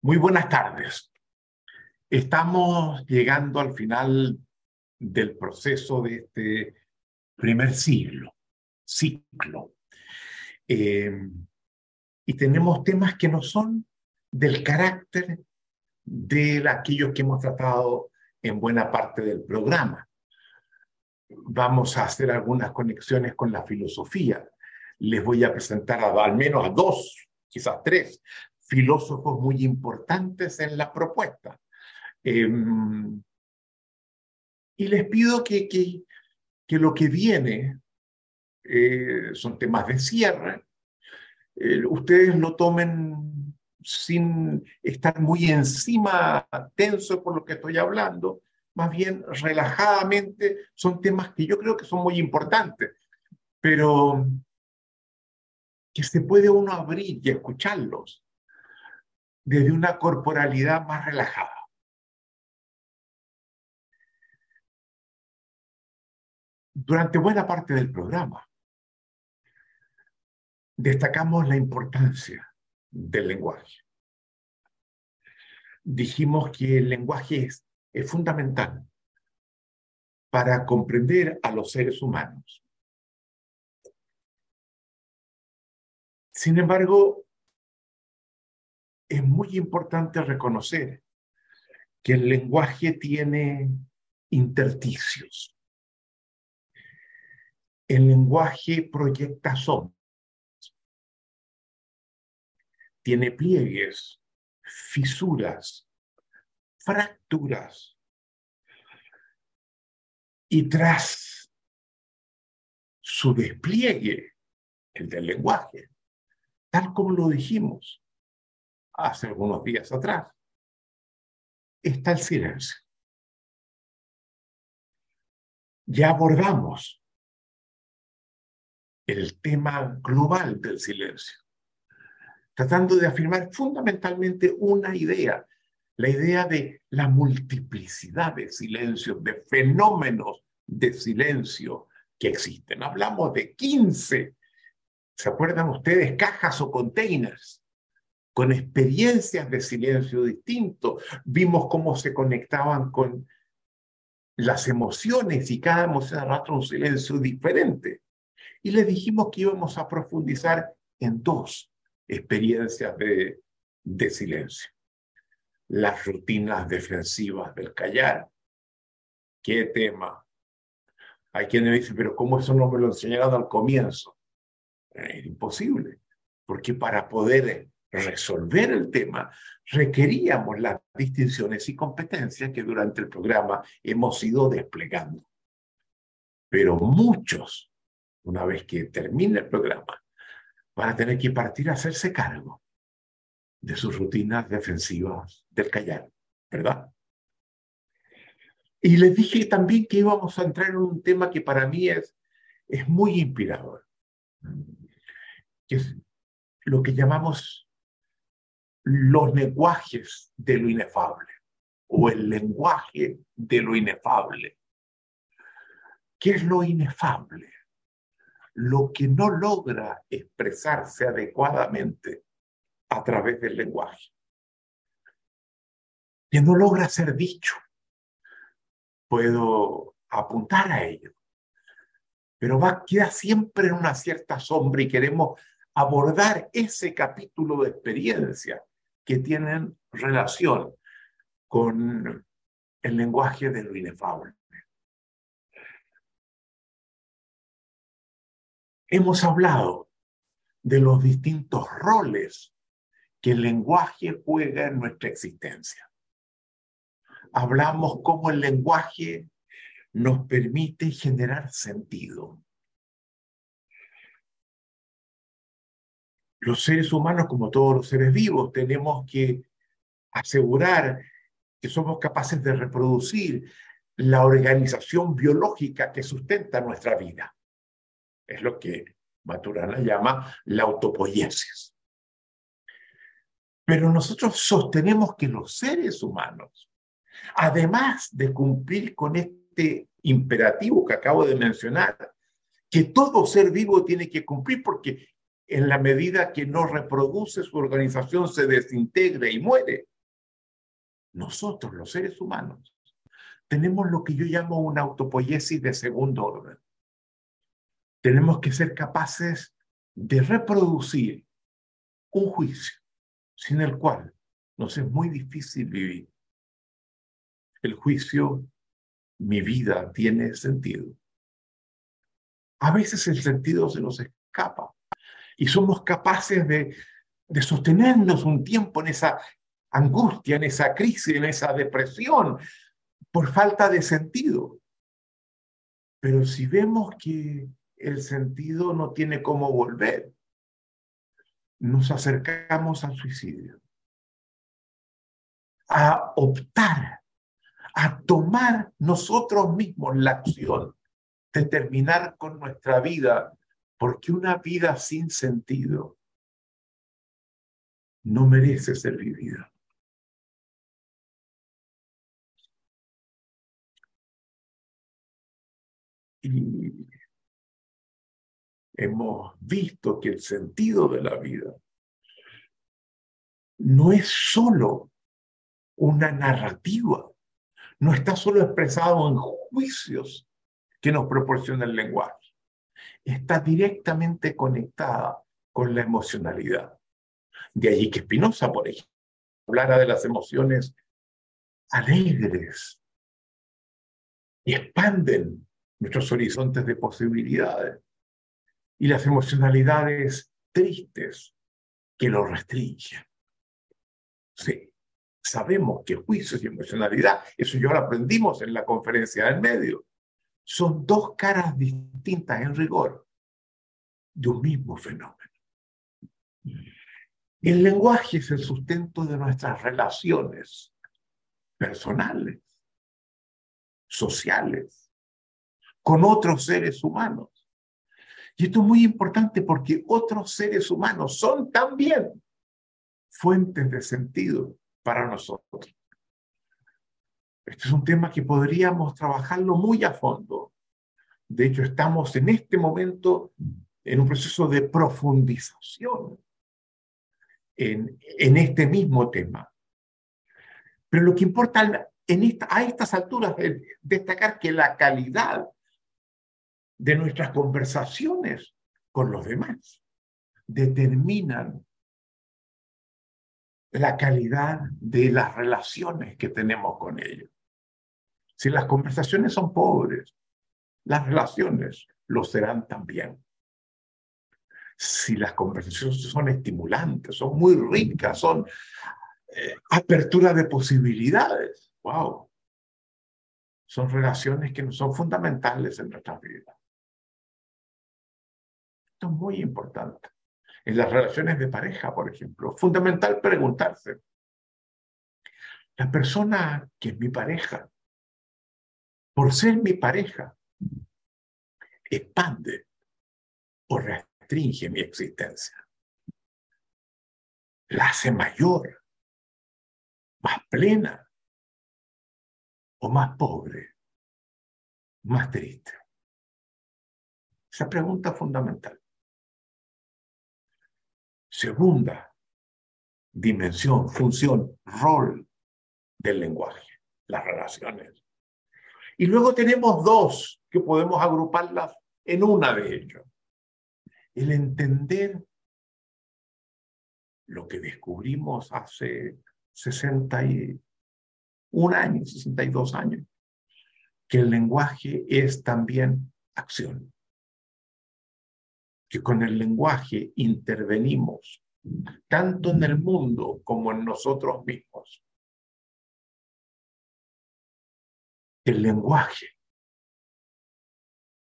Muy buenas tardes. Estamos llegando al final del proceso de este primer siglo, ciclo. Eh, y tenemos temas que no son del carácter de aquellos que hemos tratado en buena parte del programa. Vamos a hacer algunas conexiones con la filosofía. Les voy a presentar al menos a dos, quizás tres, filósofos muy importantes en la propuesta. Em, y les pido que, que, que, lo que viene eh, son temas de cierre. Eh, ustedes lo tomen sin estar muy encima, tenso por lo que estoy hablando, más bien relajadamente, son temas que yo creo que son muy importantes, pero que se puede uno abrir y escucharlos desde una corporalidad más relajada. Durante buena parte del programa destacamos la importancia del lenguaje. Dijimos que el lenguaje es, es fundamental para comprender a los seres humanos. Sin embargo, es muy importante reconocer que el lenguaje tiene intersticios. El lenguaje proyecta sombras, tiene pliegues, fisuras, fracturas. Y tras su despliegue, el del lenguaje, tal como lo dijimos, hace algunos días atrás, está el silencio. Ya abordamos el tema global del silencio, tratando de afirmar fundamentalmente una idea, la idea de la multiplicidad de silencios, de fenómenos de silencio que existen. Hablamos de 15, ¿se acuerdan ustedes? Cajas o containers con experiencias de silencio distinto. Vimos cómo se conectaban con las emociones y cada emoción arrastra un silencio diferente. Y les dijimos que íbamos a profundizar en dos experiencias de, de silencio. Las rutinas defensivas del callar. ¿Qué tema? Hay quienes dicen, pero ¿cómo eso no me lo enseñaron al comienzo? Es imposible, porque para poder resolver el tema, requeríamos las distinciones y competencias que durante el programa hemos ido desplegando. Pero muchos, una vez que termine el programa, van a tener que partir a hacerse cargo de sus rutinas defensivas del callar, ¿verdad? Y les dije también que íbamos a entrar en un tema que para mí es, es muy inspirador, que es lo que llamamos los lenguajes de lo inefable o el lenguaje de lo inefable. ¿Qué es lo inefable? Lo que no logra expresarse adecuadamente a través del lenguaje. Que no logra ser dicho. Puedo apuntar a ello. Pero va, queda siempre en una cierta sombra y queremos abordar ese capítulo de experiencia que tienen relación con el lenguaje de lo inefable. Hemos hablado de los distintos roles que el lenguaje juega en nuestra existencia. Hablamos cómo el lenguaje nos permite generar sentido. Los seres humanos, como todos los seres vivos, tenemos que asegurar que somos capaces de reproducir la organización biológica que sustenta nuestra vida. Es lo que Maturana llama la autopoiesis. Pero nosotros sostenemos que los seres humanos, además de cumplir con este imperativo que acabo de mencionar, que todo ser vivo tiene que cumplir porque en la medida que no reproduce su organización, se desintegra y muere. Nosotros, los seres humanos, tenemos lo que yo llamo una autopoiesis de segundo orden. Tenemos que ser capaces de reproducir un juicio sin el cual nos es muy difícil vivir. El juicio, mi vida tiene sentido. A veces el sentido se nos escapa y somos capaces de, de sostenernos un tiempo en esa angustia, en esa crisis, en esa depresión, por falta de sentido. Pero si vemos que el sentido no tiene cómo volver, nos acercamos al suicidio, a optar, a tomar nosotros mismos la acción de terminar con nuestra vida, porque una vida sin sentido no merece ser vivida. Y hemos visto que el sentido de la vida no es solo una narrativa, no está solo expresado en juicios que nos proporciona el lenguaje, está directamente conectada con la emocionalidad. De allí que Spinoza, por ejemplo, hablara de las emociones alegres y expanden nuestros horizontes de posibilidades y las emocionalidades tristes que lo restringen. Sí, sabemos que juicios y emocionalidad, eso ya lo aprendimos en la conferencia del medio, son dos caras distintas en rigor de un mismo fenómeno. El lenguaje es el sustento de nuestras relaciones personales, sociales, con otros seres humanos. Y esto es muy importante porque otros seres humanos son también fuentes de sentido para nosotros. Este es un tema que podríamos trabajarlo muy a fondo. De hecho, estamos en este momento en un proceso de profundización en, este mismo tema. Pero lo que importa a estas alturas es destacar que la calidad de nuestras conversaciones con los demás determinan la calidad de las relaciones que tenemos con ellos. Si las conversaciones son pobres, las relaciones lo serán también. Si las conversaciones son estimulantes, son muy ricas, son eh, apertura de posibilidades, wow. Son relaciones que son fundamentales en nuestras vidas. Esto es muy importante. En las relaciones de pareja, por ejemplo, fundamental preguntarse, la persona que es mi pareja, por ser mi pareja, expande o restringe mi existencia. La hace mayor, más plena o más pobre, más triste. Esa pregunta fundamental. Segunda dimensión, función, rol del lenguaje, las relaciones. Y luego tenemos dos que podemos agruparlas en una de ellas. El entender lo que descubrimos hace 61 años, 62 años, que el lenguaje es también acción que con el lenguaje intervenimos tanto en el mundo como en nosotros mismos. El lenguaje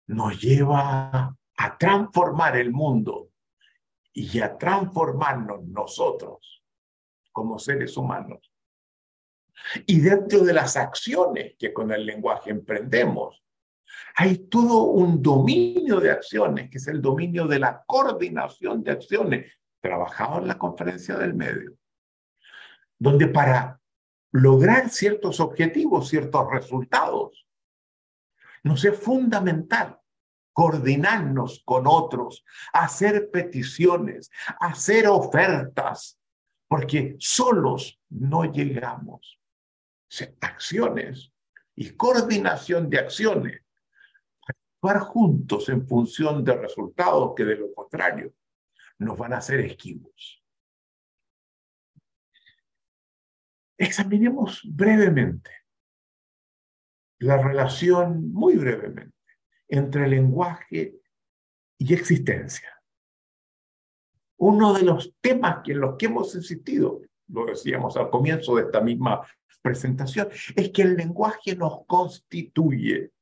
nos lleva a transformar el mundo y a transformarnos nosotros como seres humanos. Y dentro de las acciones que con el lenguaje emprendemos, hay todo un dominio de acciones, que es el dominio de la coordinación de acciones, trabajado en la conferencia del medio, donde para lograr ciertos objetivos, ciertos resultados, nos es fundamental coordinarnos con otros, hacer peticiones, hacer ofertas, porque solos no llegamos. Acciones y coordinación de acciones, actuar juntos en función de resultados que de lo contrario nos van a hacer esquivos. Examinemos brevemente la relación, muy brevemente, entre lenguaje y existencia. Uno de los temas en los que hemos insistido, lo decíamos al comienzo de esta misma presentación, es que el lenguaje nos constituye,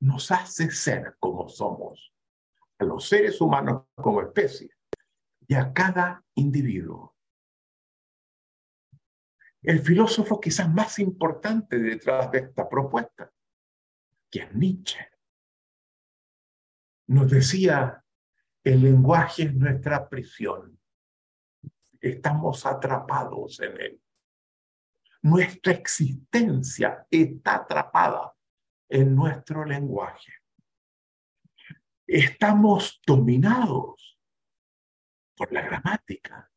nos hace ser como somos, a los seres humanos como especie y a cada individuo. El filósofo quizás más importante detrás de esta propuesta que es Nietzsche. Nos decía, el lenguaje es nuestra prisión. Estamos atrapados en él. Nuestra existencia está atrapada en nuestro lenguaje. Estamos dominados por la gramática.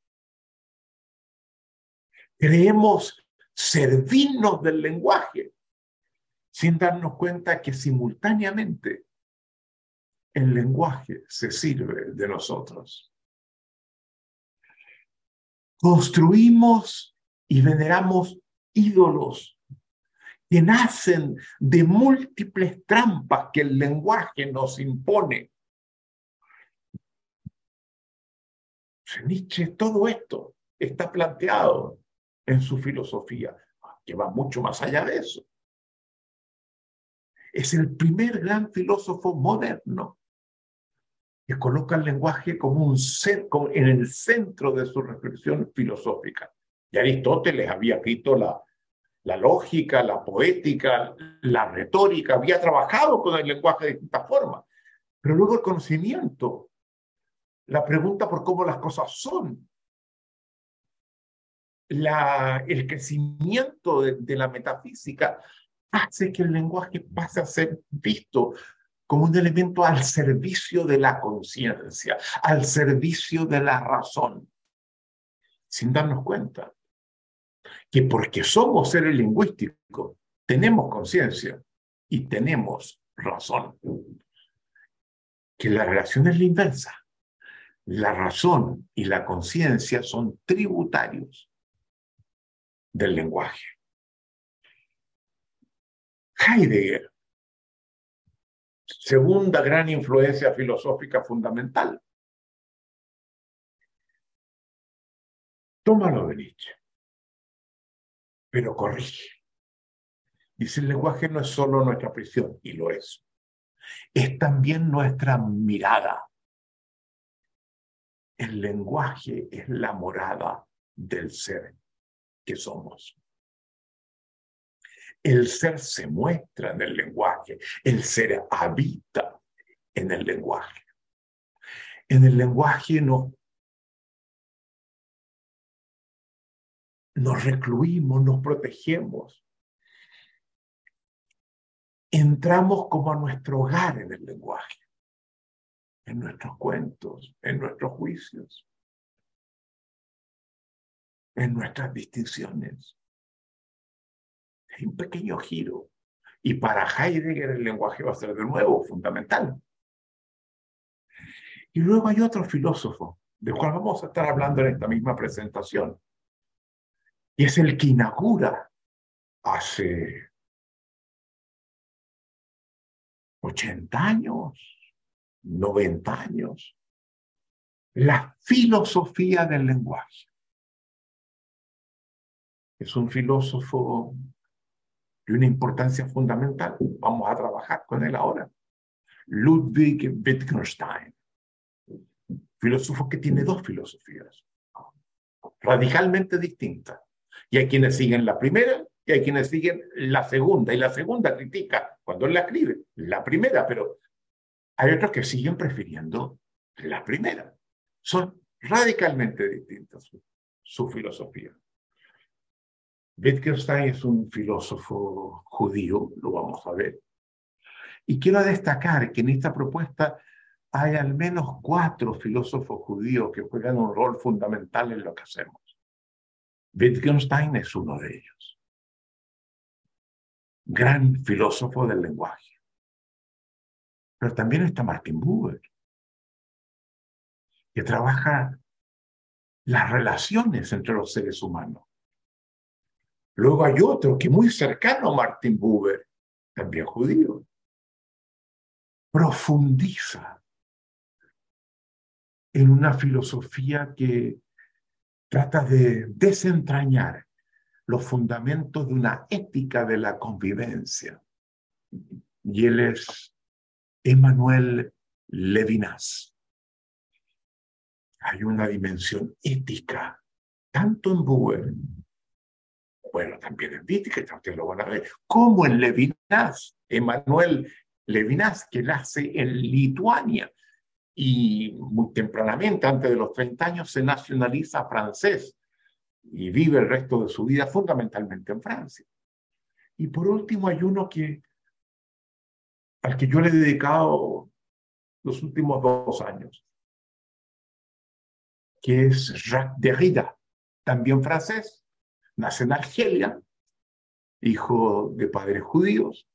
Creemos servirnos del lenguaje sin darnos cuenta que simultáneamente el lenguaje se sirve de nosotros. Construimos y veneramos ídolos que nacen de múltiples trampas que el lenguaje nos impone. Nietzsche, todo esto está planteado en su filosofía, que va mucho más allá de eso es el primer gran filósofo moderno que coloca el lenguaje como un ser, en el centro de su reflexión filosófica. Y Aristóteles había escrito la, la lógica, la poética, la retórica, había trabajado con el lenguaje de distintas formas. Pero luego el conocimiento, la pregunta por cómo las cosas son, la, el crecimiento de la metafísica hace que el lenguaje pase a ser visto como un elemento al servicio de la conciencia, al servicio de la razón, sin darnos cuenta que porque somos seres lingüísticos, tenemos conciencia y tenemos razón. Que la relación es la inversa. La razón y la conciencia son tributarios del lenguaje. Heidegger, segunda gran influencia filosófica fundamental. Tómalo de Nietzsche, pero corrige. Dice, el lenguaje no es solo nuestra prisión, y lo es. Es también nuestra mirada. El lenguaje es la morada del ser que somos. El ser se muestra en el lenguaje, el ser habita en el lenguaje. En el lenguaje no nos recluimos, nos protegemos. Entramos como a nuestro hogar en el lenguaje, en nuestros cuentos, en nuestros juicios, en nuestras distinciones un pequeño giro. Y para Heidegger el lenguaje va a ser de nuevo fundamental. Y luego hay otro filósofo, del cual vamos a estar hablando en esta misma presentación. Y es el que inaugura hace 80 años, 90 años, la filosofía del lenguaje. Es un filósofo de una importancia fundamental. Vamos a trabajar con él ahora. Ludwig Wittgenstein, filósofo que tiene dos filosofías radicalmente distintas. Y hay quienes siguen la primera y hay quienes siguen la segunda. Y la segunda critica, cuando él la escribe, la primera, pero hay otros que siguen prefiriendo la primera. Son radicalmente distintas su, su filosofía. Wittgenstein es un filósofo judío, lo vamos a ver, Y quiero destacar que en esta propuesta hay al menos cuatro filósofos judíos que juegan un rol fundamental en lo que hacemos. Wittgenstein es uno de ellos. Gran filósofo del lenguaje. Pero también está Martin Buber, que trabaja las relaciones entre los seres humanos. Luego hay otro que muy cercano a Martin Buber, también judío, profundiza en una filosofía que trata de desentrañar los fundamentos de una ética de la convivencia. Y él es Emmanuel Levinas. Hay una dimensión ética, tanto en Buber bueno, también en Wittgenstein, ustedes lo van a ver, como en Levinas, Emanuel Levinas, que nace en Lituania y muy tempranamente, antes de los 30 años, se nacionaliza francés y vive el resto de su vida fundamentalmente en Francia. Y por último hay uno que, al que yo le he dedicado los últimos dos años, que es Jacques Derrida, también francés, nace en Argelia, hijo de padres judíos,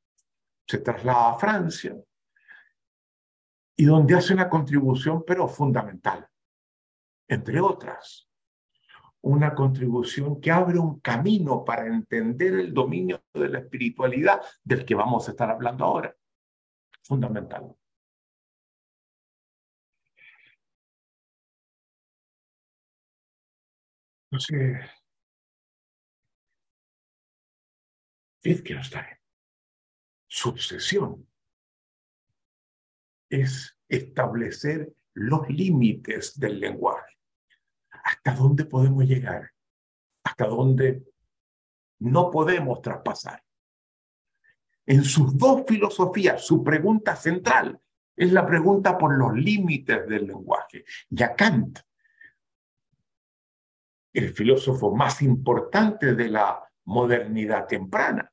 se traslada a Francia y donde hace una contribución pero fundamental, entre otras, una contribución que abre un camino para entender el dominio de la espiritualidad del que vamos a estar hablando ahora. Fundamental. Entonces, Wittgenstein, su obsesión es establecer los límites del lenguaje. ¿Hasta dónde podemos llegar? ¿Hasta dónde no podemos traspasar? En sus dos filosofías, su pregunta central es la pregunta por los límites del lenguaje. Ya Kant, el filósofo más importante de la modernidad temprana.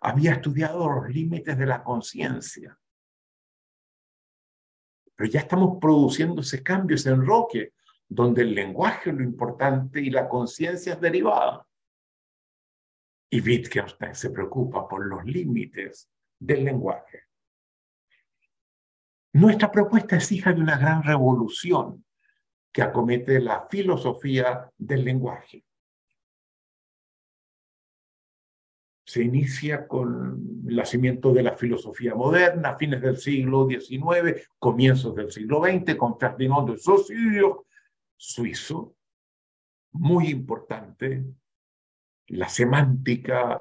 Había estudiado los límites de la conciencia. Pero ya estamos produciendo ese cambio, ese enroque, donde el lenguaje es lo importante y la conciencia es derivada. Y Wittgenstein se preocupa por los límites del lenguaje. Nuestra propuesta es hija de una gran revolución que acomete la filosofía del lenguaje. Se inicia con el nacimiento de la filosofía moderna, fines del siglo XIX, comienzos del siglo XX, con Ferdinand de Saussure, suizo, muy importante, la semántica,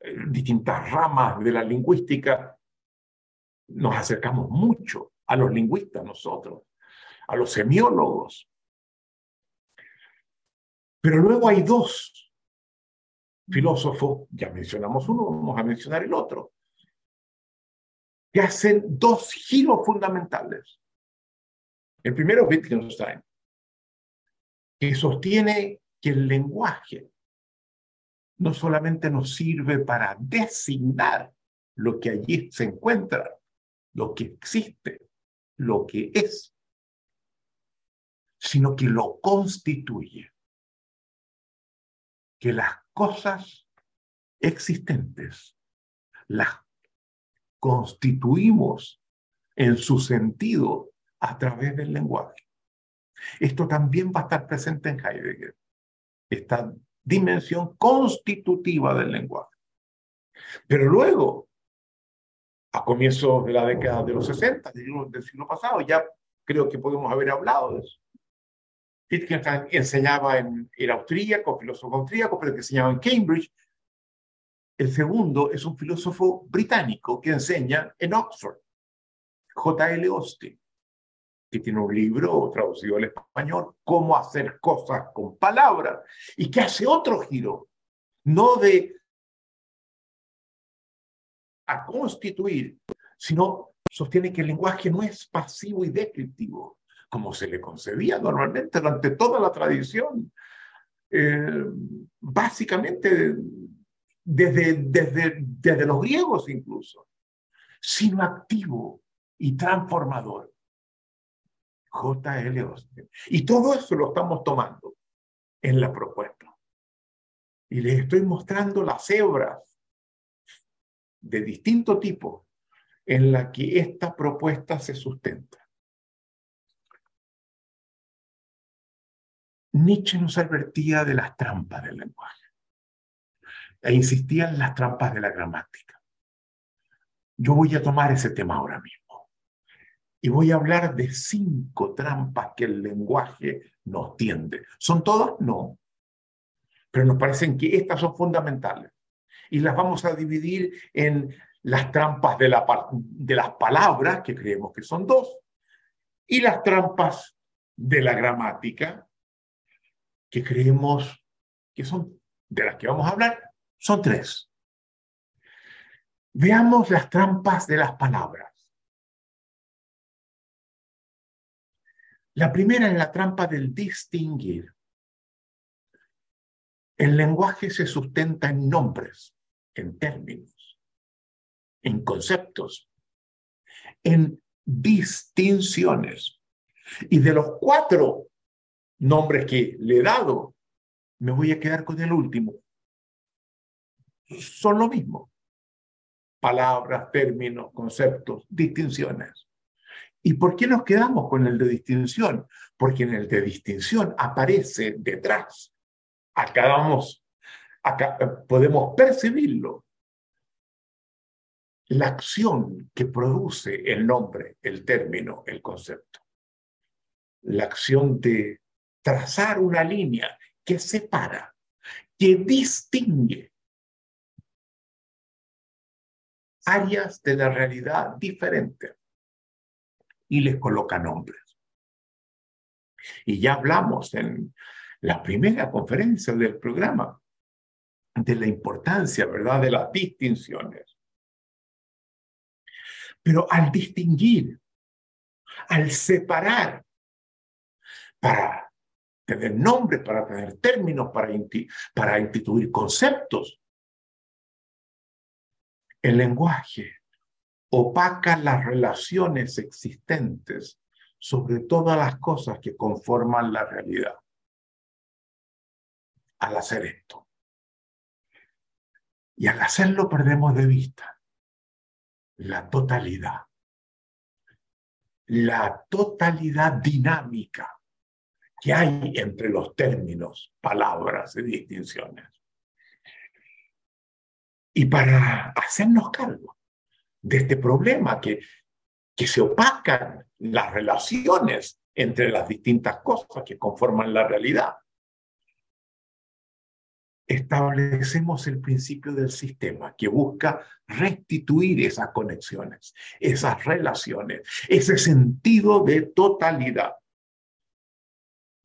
eh, distintas ramas de la lingüística, nos acercamos mucho a los lingüistas nosotros, a los semiólogos. Pero luego hay dos filósofo, ya mencionamos uno, vamos a mencionar el otro, que hacen dos giros fundamentales. El primero es Wittgenstein, que sostiene que el lenguaje no solamente nos sirve para designar lo que allí se encuentra, lo que existe, lo que es, sino que lo constituye. Que las cosas existentes, las constituimos en su sentido a través del lenguaje. Esto también va a estar presente en Heidegger, esta dimensión constitutiva del lenguaje. Pero luego, a comienzos de la década de los 60, del siglo pasado, ya creo que podemos haber hablado de eso. Wittgenstein enseñaba en, era austríaco, filósofo austríaco, pero que enseñaba en Cambridge. El segundo es un filósofo británico que enseña en Oxford, J.L. Austin, que tiene un libro traducido al español, Cómo hacer cosas con palabras, y que hace otro giro, no de a constituir, sino sostiene que el lenguaje no es pasivo y descriptivo, como se le concebía normalmente durante toda la tradición, eh, básicamente desde, desde, desde los griegos incluso, sino activo y transformador. J.L. Austin. Y todo eso lo estamos tomando en la propuesta. Y les estoy mostrando las hebras de distinto tipo en la que esta propuesta se sustenta. Nietzsche nos advertía de las trampas del lenguaje e insistía en las trampas de la gramática. Yo voy a tomar ese tema ahora mismo y voy a hablar de cinco trampas que el lenguaje nos tiende. ¿Son todas? No. Pero nos parecen que estas son fundamentales y las vamos a dividir en las trampas de, de las palabras, que creemos que son dos, y las trampas de la gramática, que creemos que son, de las que vamos a hablar, son tres. Veamos las trampas de las palabras. La primera es la trampa del distinguir. El lenguaje se sustenta en nombres, en términos, en conceptos, en distinciones. Y de los cuatro nombres que le he dado, me voy a quedar con el último. Son lo mismo. Palabras, términos, conceptos, distinciones. ¿Y por qué nos quedamos con el de distinción? Porque en el de distinción aparece detrás. Acá vamos, acá eh, podemos percibirlo. La acción que produce el nombre, el término, el concepto. La acción de trazar una línea que separa, que distingue áreas de la realidad diferentes y les coloca nombres. Y ya hablamos en la primera conferencia del programa de la importancia, ¿verdad?, de las distinciones. Pero al distinguir, al separar, para tener nombres, para tener términos, para, para instituir conceptos, el lenguaje opaca las relaciones existentes sobre todas las cosas que conforman la realidad. Al hacer esto. Y al hacerlo perdemos de vista la totalidad. La totalidad dinámica que hay entre los términos, palabras y distinciones. Y para hacernos cargo de este problema, que, que se opacan las relaciones entre las distintas cosas que conforman la realidad. Establecemos el principio del sistema que busca restituir esas conexiones, esas relaciones, ese sentido de totalidad.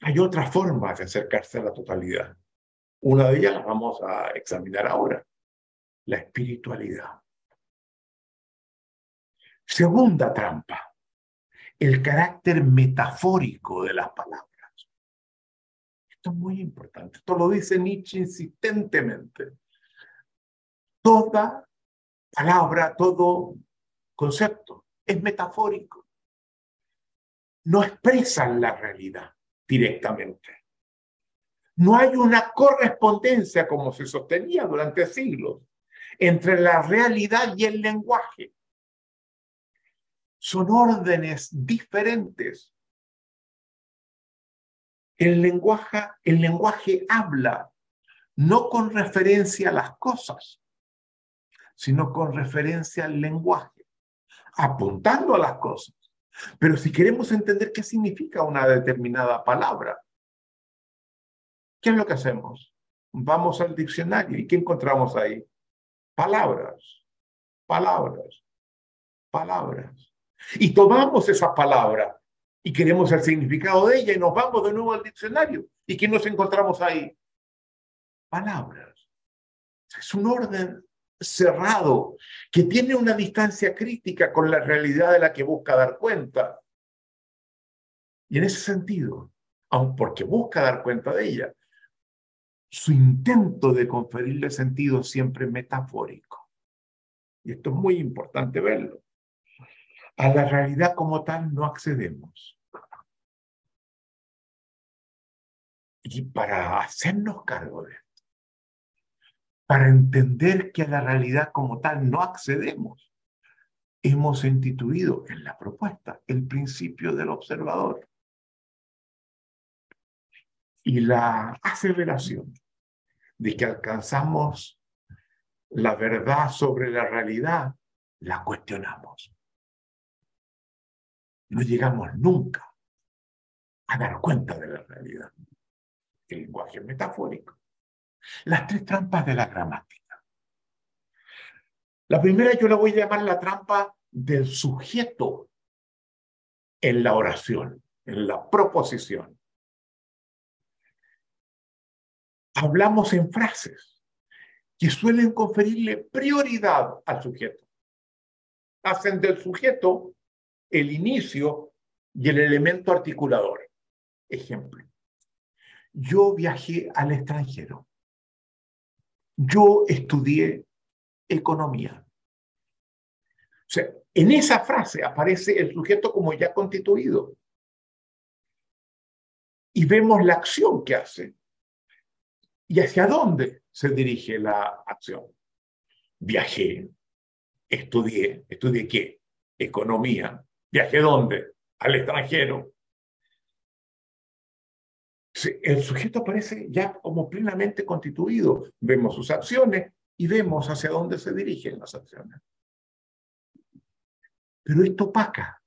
Hay otras formas de acercarse a la totalidad. Una de ellas la vamos a examinar ahora, la espiritualidad. Segunda trampa, el carácter metafórico de las palabras. Esto es muy importante. Esto lo dice Nietzsche insistentemente. Toda palabra, todo concepto es metafórico. No expresan la realidad directamente. No hay una correspondencia, como se sostenía durante siglos, entre la realidad y el lenguaje son órdenes diferentes. El lenguaje, el lenguaje habla no con referencia a las cosas, sino con referencia al lenguaje, apuntando a las cosas. Pero si queremos entender qué significa una determinada palabra, ¿qué es lo que hacemos? Vamos al diccionario y ¿qué encontramos ahí? Palabras, palabras, palabras. Y tomamos esa palabra y queremos el significado de ella y nos vamos de nuevo al diccionario. ¿Y qué nos encontramos ahí? Palabras. Es un orden cerrado que tiene una distancia crítica con la realidad de la que busca dar cuenta. Y en ese sentido, aun porque busca dar cuenta de ella, su intento de conferirle sentido siempre metafórico. Y esto es muy importante verlo. A la realidad como tal no accedemos. Y para hacernos cargo de esto, para entender que a la realidad como tal no accedemos, hemos instituido en la propuesta el principio del observador y la aceleración de que alcanzamos la verdad sobre la realidad, la cuestionamos. No llegamos nunca a dar cuenta de la realidad. El lenguaje metafórico. Las tres trampas de la gramática. La primera yo la voy a llamar la trampa del sujeto en la oración, en la proposición. hablamos en frases que suelen conferirle prioridad al sujeto. Hacen del sujeto el inicio y el elemento articulador. Ejemplo, yo viajé al extranjero. Yo estudié economía. O sea, en esa frase aparece el sujeto como ya constituido. Y vemos la acción que hace ¿Y hacia dónde se dirige la acción? Viajé, estudié, estudié qué? Economía. ¿Viajé dónde? Al extranjero. El sujeto aparece ya como plenamente constituido. Vemos sus acciones y vemos hacia dónde se dirigen las acciones. Pero esto opaca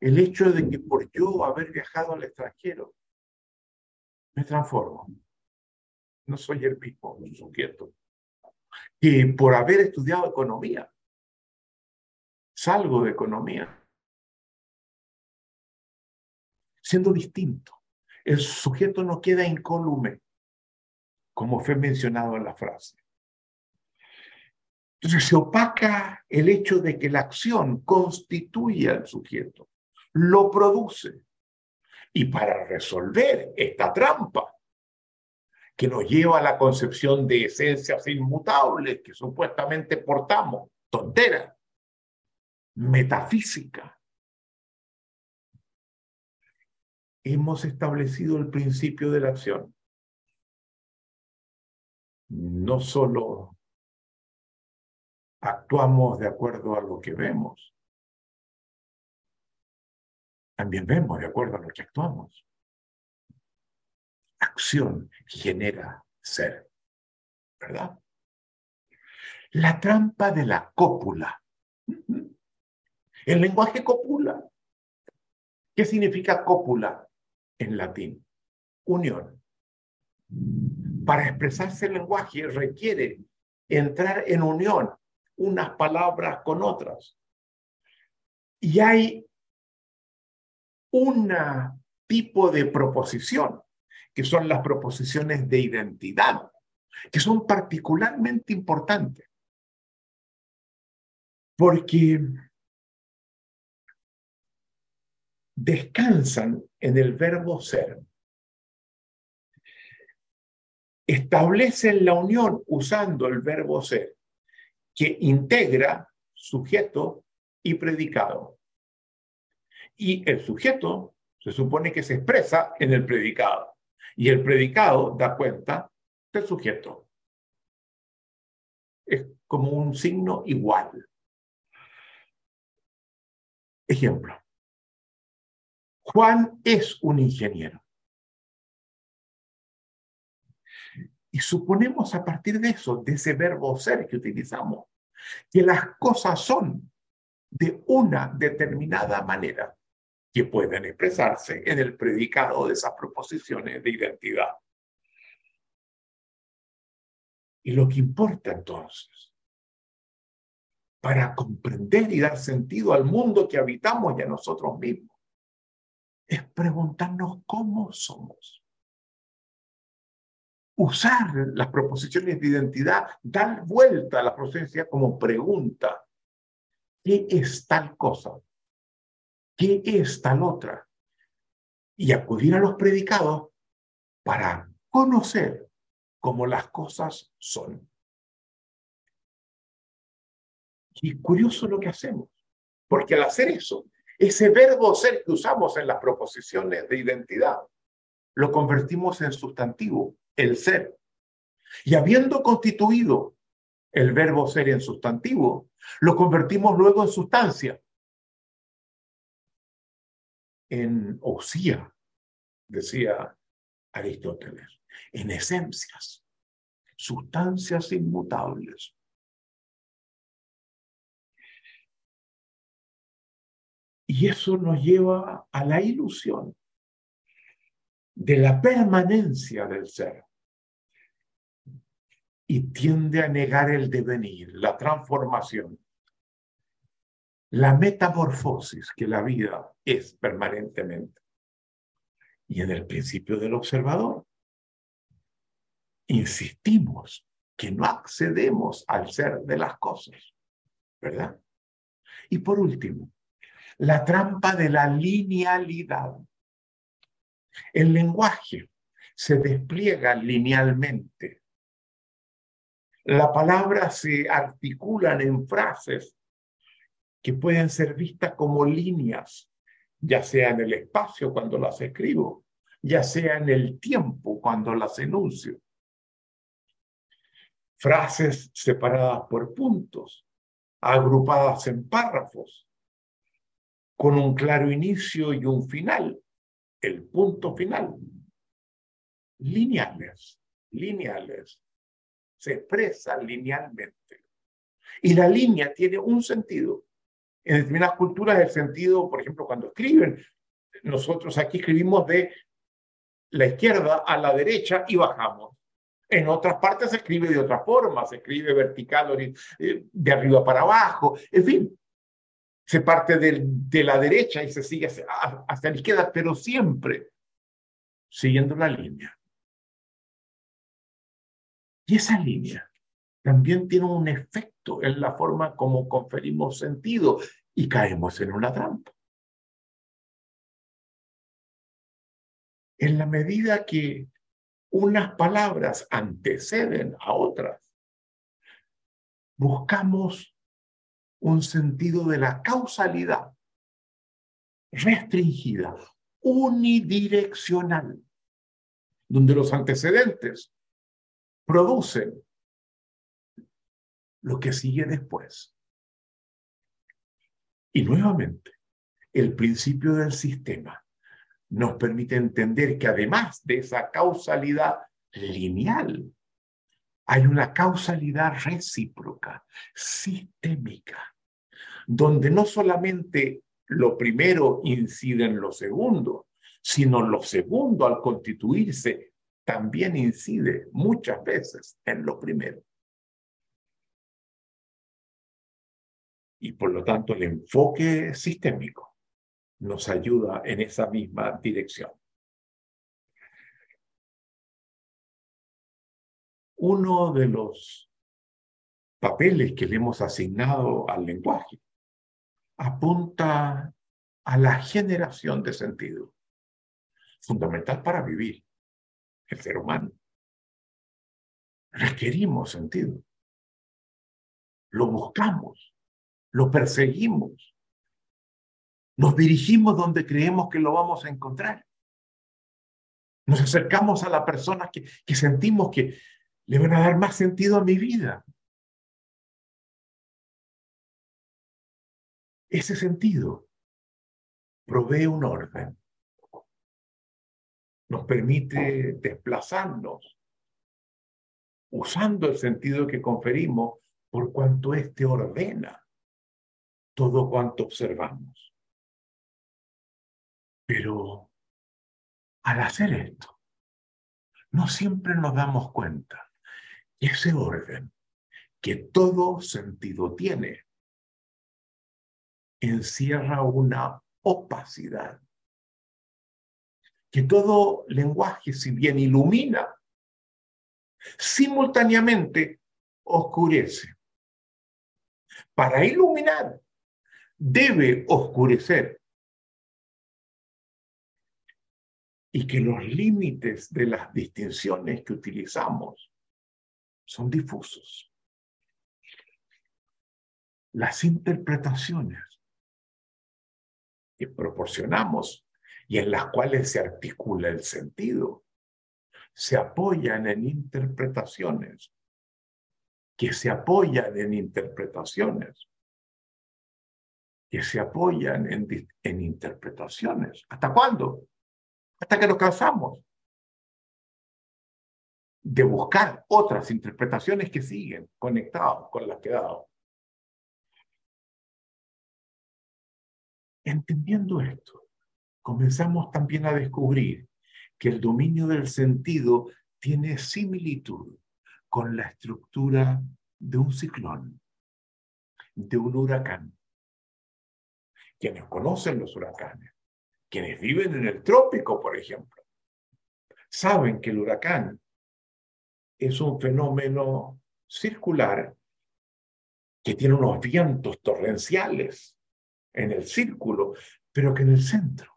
el hecho de que por yo haber viajado al extranjero, me transformo no soy el mismo sujeto que por haber estudiado economía. Salgo de economía. Siendo distinto. El sujeto no queda incólume, como fue mencionado en la frase. Entonces se opaca el hecho de que la acción constituye al sujeto, lo produce. Y para resolver esta trampa, que nos lleva a la concepción de esencias inmutables que supuestamente portamos, tontera, metafísica. Hemos establecido el principio de la acción. No solo actuamos de acuerdo a lo que vemos, también vemos de acuerdo a lo que actuamos acción genera ser. ¿Verdad? La trampa de la cópula. El lenguaje cópula. ¿Qué significa cópula en latín? Unión. Para expresarse el lenguaje requiere entrar en unión unas palabras con otras. Y hay un tipo de proposición que son las proposiciones de identidad, que son particularmente importantes, porque descansan en el verbo ser, establecen la unión usando el verbo ser, que integra sujeto y predicado. Y el sujeto se supone que se expresa en el predicado. Y el predicado da cuenta del sujeto. Es como un signo igual. Ejemplo. Juan es un ingeniero. Y suponemos a partir de eso, de ese verbo ser que utilizamos, que las cosas son de una determinada manera que pueden expresarse en el predicado de esas proposiciones de identidad. Y lo que importa entonces, para comprender y dar sentido al mundo que habitamos y a nosotros mismos, es preguntarnos cómo somos. Usar las proposiciones de identidad, dar vuelta a la procedencia como pregunta. ¿Qué es tal cosa? ¿Qué es tal otra? Y acudir a los predicados para conocer cómo las cosas son. Y curioso lo que hacemos, Porque al hacer eso, ese verbo ser que usamos en las proposiciones de identidad, lo convertimos en sustantivo, el ser. Y habiendo constituido el verbo ser en sustantivo, lo convertimos luego en sustancia, en osía, decía Aristóteles, en esencias, sustancias inmutables. Y eso nos lleva a la ilusión de la permanencia del ser y tiende a negar el devenir, la transformación, la metamorfosis que la vida es permanentemente. Y en el principio del observador, insistimos que no accedemos al ser de las cosas, ¿verdad? Y por último, la trampa de la linealidad. El lenguaje se despliega linealmente. La palabra se articulan en frases que pueden ser vistas como líneas, ya sea en el espacio cuando las escribo, ya sea en el tiempo cuando las enuncio. Frases separadas por puntos, agrupadas en párrafos, con un claro inicio y un final, el punto final. Lineales, lineales, se expresan linealmente. Y la línea tiene un sentido. En determinadas culturas el sentido, por ejemplo, cuando escriben, nosotros aquí escribimos de la izquierda a la derecha y bajamos. En otras partes se escribe de otra forma, se escribe vertical, eh, de arriba para abajo, en fin, se parte de la derecha y se sigue hacia, hacia la izquierda, pero siempre siguiendo la línea. Y esa línea también tiene un efecto en la forma como conferimos sentido y caemos en una trampa. En la medida que unas palabras anteceden a otras, buscamos un sentido de la causalidad restringida, unidireccional, donde los antecedentes producen lo que sigue después. Y nuevamente, el principio del sistema nos permite entender que además de esa causalidad lineal, hay una causalidad recíproca, sistémica, donde no solamente lo primero incide en lo segundo, sino lo segundo al constituirse también incide muchas veces en lo primero. Y por lo tanto el enfoque sistémico nos ayuda en esa misma dirección. Uno de los papeles que le hemos asignado al lenguaje apunta a la generación de sentido, fundamental para vivir el ser humano. Requerimos sentido. Lo buscamos, lo perseguimos, nos dirigimos donde creemos que lo vamos a encontrar. Nos acercamos a la persona que, que sentimos que le van a dar más sentido a mi vida. Ese sentido provee un orden, nos permite desplazarnos usando el sentido que conferimos por cuanto éste ordena todo cuanto observamos. Pero al hacer esto, no siempre nos damos cuenta que ese orden que todo sentido tiene encierra una opacidad. Que todo lenguaje, si bien ilumina, simultáneamente oscurece. Para iluminar, debe oscurecer. Y que los límites de las distinciones que utilizamos son difusos. Las interpretaciones que proporcionamos y en las cuales se articula el sentido, se apoyan en interpretaciones, que se apoyan en interpretaciones, que se apoyan en, en interpretaciones. ¿Hasta cuándo? Hasta que nos cansamos de buscar otras interpretaciones que siguen conectadas con las que dado. Entendiendo esto, comenzamos también a descubrir que el dominio del sentido tiene similitud con la estructura de un ciclón, de un huracán. Quienes conocen los huracanes, quienes viven en el trópico, por ejemplo, saben que el huracán es un fenómeno circular que tiene unos vientos torrenciales en el círculo, pero que en el centro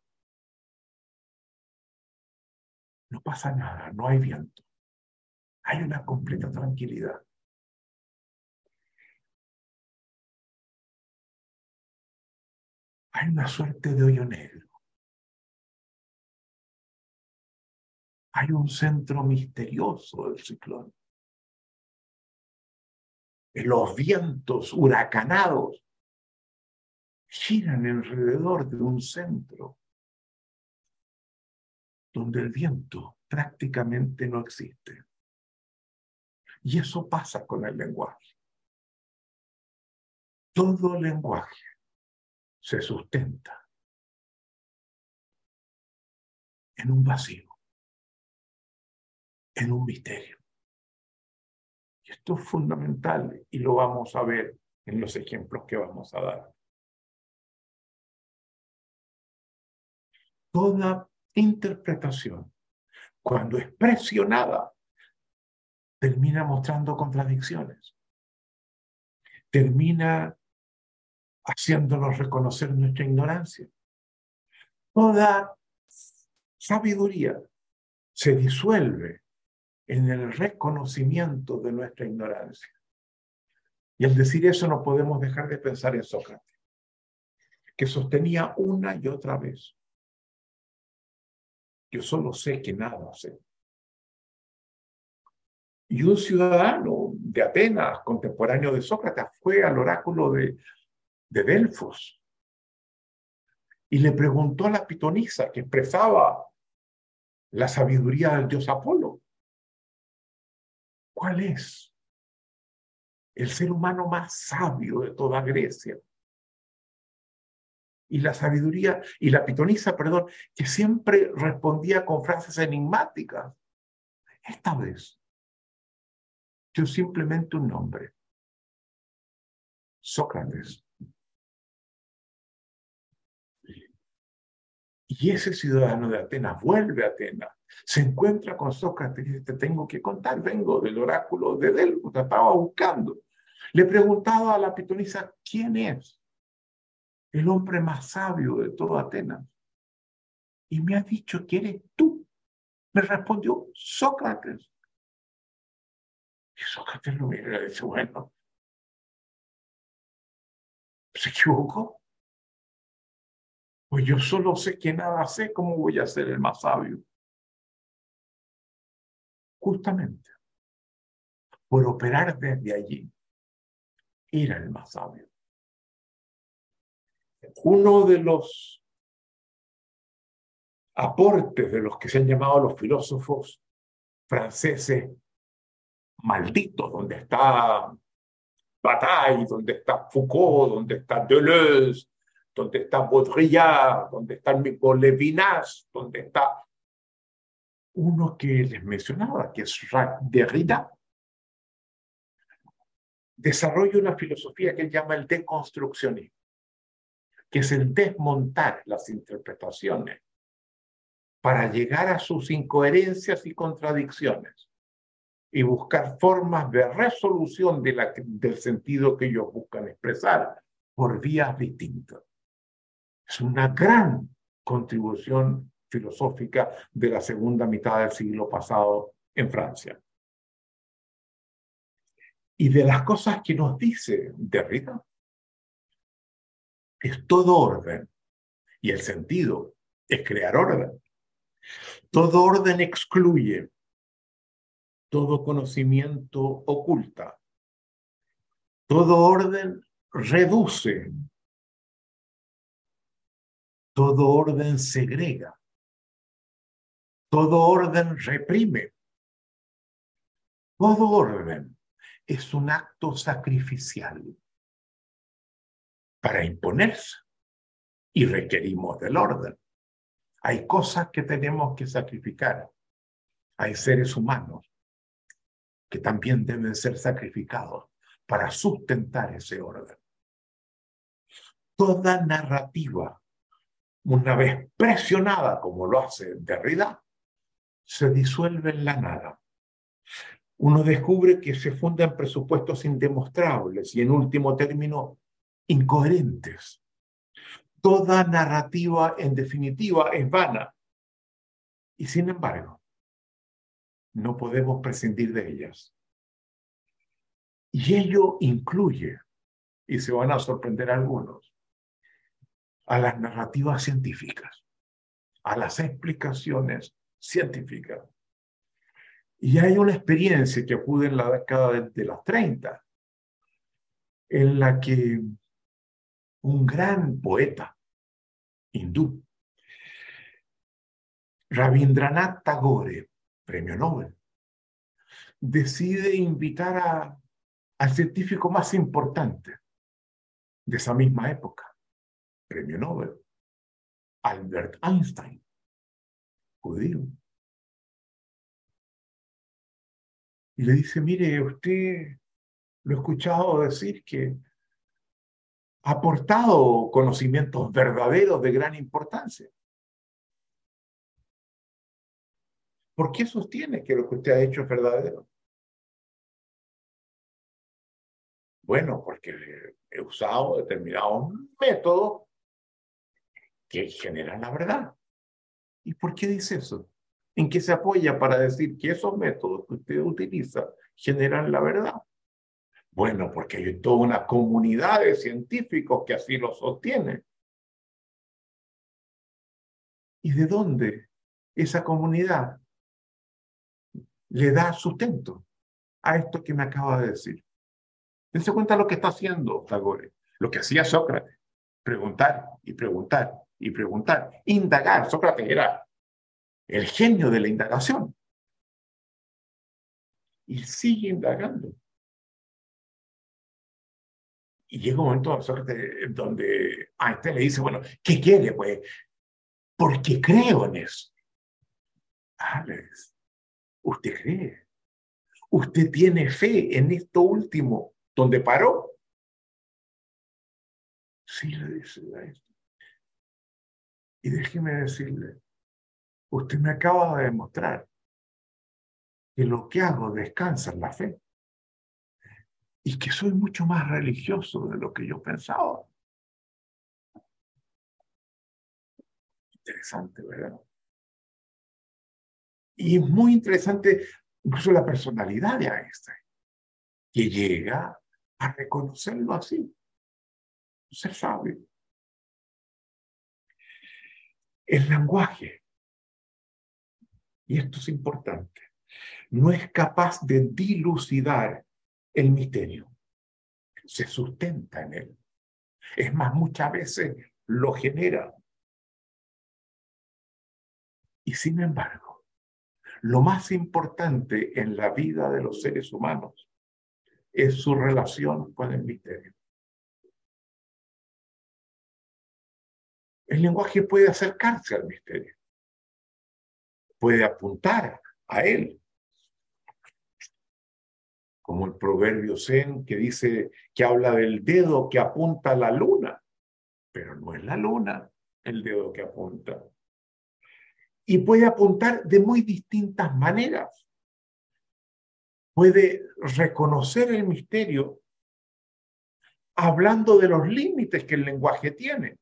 no pasa nada, no hay viento. Hay una completa tranquilidad. Hay una suerte de hoyo negro. Hay un centro misterioso del ciclón. Los vientos huracanados giran alrededor de un centro donde el viento prácticamente no existe. Y eso pasa con el lenguaje. Todo lenguaje se sustenta en un vacío, en un misterio. Y esto es fundamental y lo vamos a ver en los ejemplos que vamos a dar. Toda interpretación, cuando es presionada, termina mostrando contradicciones. Termina haciéndonos reconocer nuestra ignorancia. Toda sabiduría se disuelve en el reconocimiento de nuestra ignorancia. Y al decir eso no podemos dejar de pensar en Sócrates, que sostenía una y otra vez yo solo sé que nada sé. Y un ciudadano de Atenas, contemporáneo de Sócrates, fue al oráculo de, de Delfos y le preguntó a la pitonisa que expresaba la sabiduría del dios Apolo, ¿cuál es el ser humano más sabio de toda Grecia? Y la sabiduría y la pitonisa, perdón, que siempre respondía con frases enigmáticas. Esta vez, yo simplemente un nombre, Sócrates. Y ese ciudadano de Atenas vuelve a Atenas, se encuentra con Sócrates y dice, te tengo que contar, vengo del oráculo de Delfos, te estaba buscando. Le preguntaba a la pitonisa, ¿quién es? El hombre más sabio de toda Atenas. Y me ha dicho que eres tú. Me respondió Sócrates. Y Sócrates lo mira y dice, bueno, ¿se equivocó? Pues yo solo sé que nada sé, ¿cómo voy a ser el más sabio? Justamente, por operar desde allí, era el más sabio uno de los aportes de los que se han llamado los filósofos franceses malditos, donde está Bataille, donde está Foucault, donde está Deleuze, donde está Baudrillard, donde está Paul Levinas, donde está uno que les mencionaba, que es Jacques Derrida, desarrolla una filosofía que él llama el deconstruccionismo que es el desmontar las interpretaciones para llegar a sus incoherencias y contradicciones y buscar formas de resolución del sentido que ellos buscan expresar por vías distintas. Es una gran contribución filosófica de la segunda mitad del siglo pasado en Francia. Y de las cosas que nos dice Derrida, es todo orden, Y el sentido es crear orden. Todo orden excluye, todo conocimiento oculta, todo orden reduce, todo orden segrega, todo orden reprime, todo orden es un acto sacrificial para imponerse y requerimos del orden. Hay cosas que tenemos que sacrificar. Hay seres humanos que también deben ser sacrificados para sustentar ese orden. Toda narrativa, una vez presionada como lo hace Derrida, se disuelve en la nada. Uno descubre que se funda en presupuestos indemostrables y en último término incoherentes. Toda narrativa en definitiva es vana y sin embargo no podemos prescindir de ellas. Y ello incluye, y se van a sorprender algunos, a las narrativas científicas, a las explicaciones científicas. Y hay una experiencia que acude en la década de, de las 30, en la que un gran poeta hindú, Rabindranath Tagore, premio Nobel, decide invitar a al científico más importante de esa misma época, premio Nobel, Albert Einstein, judío. Y le dice, mire, usted lo he escuchado decir que aportado conocimientos verdaderos de gran importancia. ¿Por qué sostiene que lo que usted ha hecho es verdadero? Bueno, porque he usado determinados métodos que generan la verdad. ¿Y por qué dice eso? ¿En qué se apoya para decir que esos métodos que usted utiliza generan la verdad? Bueno, porque hay toda una comunidad de científicos que así lo sostienen. ¿Y de dónde esa comunidad le da sustento a esto que me acaba de decir? Dense cuenta lo que está haciendo Tagore, lo que hacía Sócrates, preguntar y preguntar y preguntar, indagar. Sócrates era el genio de la indagación. Y sigue indagando. Y llega un momento Sócrates donde Einstein le dice, bueno, ¿qué quiere? Pues, porque creo en eso. Alex, usted cree. Usted tiene fe en esto último ¿Dónde paró. Sí, le dice esto. Y déjeme decirle, usted me acaba de demostrar que lo que hago descansa en la fe y que soy mucho más religioso de lo que yo pensaba. Interesante, ¿verdad? Y es muy interesante incluso la personalidad de Einstein, que llega a reconocerlo así. Ser sabio. El lenguaje, y esto es importante, no es capaz de dilucidar el misterio. Se sustenta en él. Es más, muchas veces lo genera. Y sin embargo, lo más importante en la vida de los seres humanos es su relación con el misterio. El lenguaje puede acercarse al misterio, puede apuntar a él, como el proverbio Zen que dice que habla del dedo que apunta a la luna, pero no es la luna el dedo que apunta. Y puede apuntar de muy distintas maneras puede reconocer el misterio hablando de los límites que el lenguaje tiene.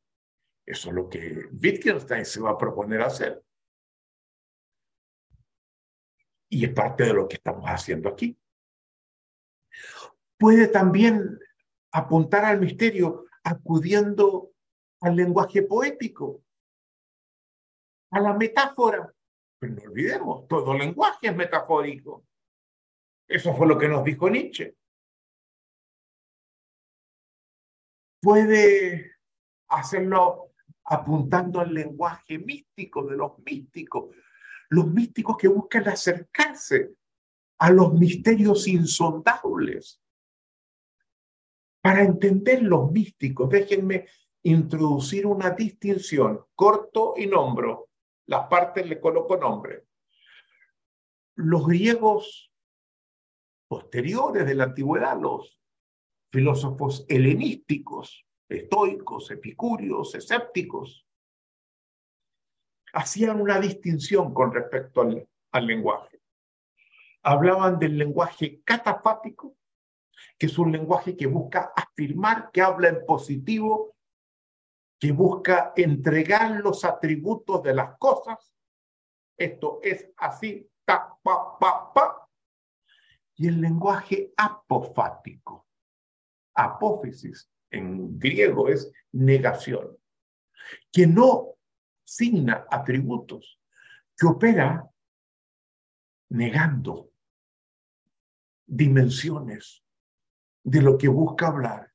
Eso es lo que Wittgenstein se va a proponer hacer. Y es parte de lo que estamos haciendo aquí. Puede también apuntar al misterio acudiendo al lenguaje poético a la metáfora. Pero no olvidemos, todo lenguaje es metafórico. Eso fue lo que nos dijo Nietzsche. Puede hacerlo apuntando al lenguaje místico de los místicos, los místicos que buscan acercarse a los misterios insondables. Para entender los místicos, déjenme introducir una distinción, corto y nombro. Las partes le coloco nombre. Los griegos posteriores de la antigüedad, los filósofos helenísticos, estoicos, epicúreos, escépticos, hacían una distinción con respecto al, lenguaje. Hablaban del lenguaje catafático, que es un lenguaje que busca afirmar, que habla en positivo, que busca entregar los atributos de las cosas. Esto es así, ta, pa, pa, pa. Y el lenguaje apofático, apófisis en griego es negación, que no signa atributos, que opera negando dimensiones de lo que busca hablar.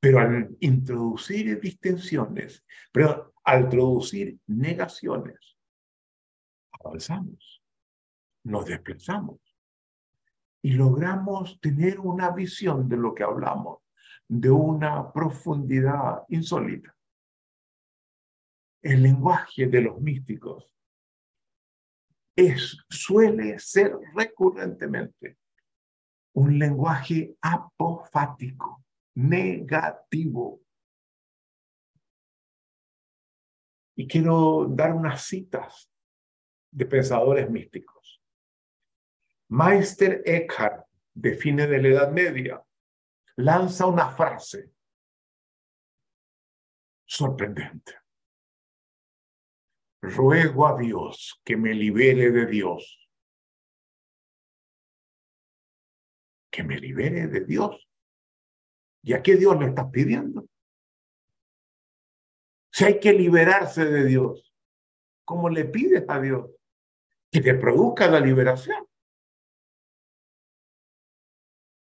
Pero al introducir distinciones, pero al introducir negaciones, avanzamos, nos desplazamos y logramos tener una visión de lo que hablamos de una profundidad insólita. El lenguaje de los místicos suele ser recurrentemente un lenguaje apofático, negativo. Y quiero dar unas citas de pensadores místicos. Meister Eckhart define de la Edad Media, lanza una frase sorprendente. Ruego a Dios que me libere de Dios que me libere de Dios. ¿Y a qué Dios le estás pidiendo? Si hay que liberarse de Dios, ¿cómo le pides a Dios? Que te produzca la liberación.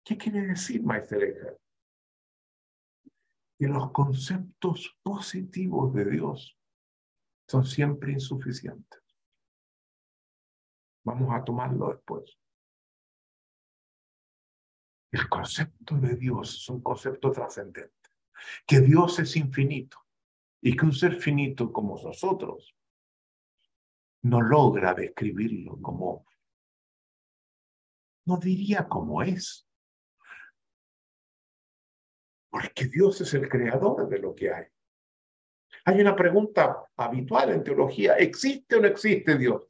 ¿Qué quiere decir, Maestro Que los conceptos positivos de Dios son siempre insuficientes. Vamos a tomarlo después. El concepto de Dios es un concepto trascendente, que Dios es infinito y que un ser finito como nosotros no logra describirlo como, no diría como es, porque Dios es el creador de lo que hay. Hay una pregunta habitual en teología, ¿existe o no existe Dios?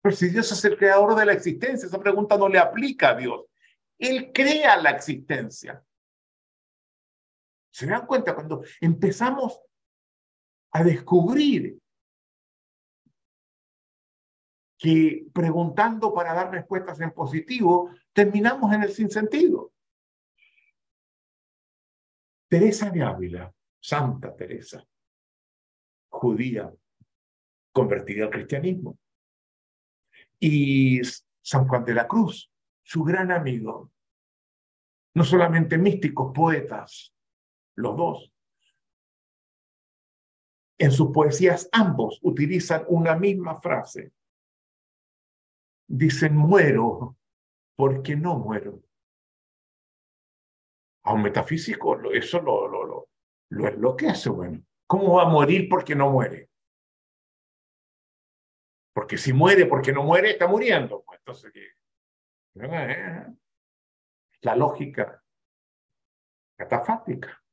Pero si Dios es el creador de la existencia, esa pregunta no le aplica a Dios. Él crea la existencia. ¿Se dan cuenta? Cuando empezamos a descubrir que preguntando para dar respuestas en positivo, terminamos en el sinsentido. Teresa de Ávila, Santa Teresa, judía, convertida al cristianismo. Y San Juan de la Cruz, su gran amigo. No solamente místicos, poetas, los dos. En sus poesías ambos utilizan una misma frase. Dicen, muero porque no muero. A un metafísico eso lo, lo, lo, lo enloquece, bueno. ¿Cómo va a morir porque no muere? Porque si muere porque no muere, está muriendo. Pues entonces. La lógica catafática.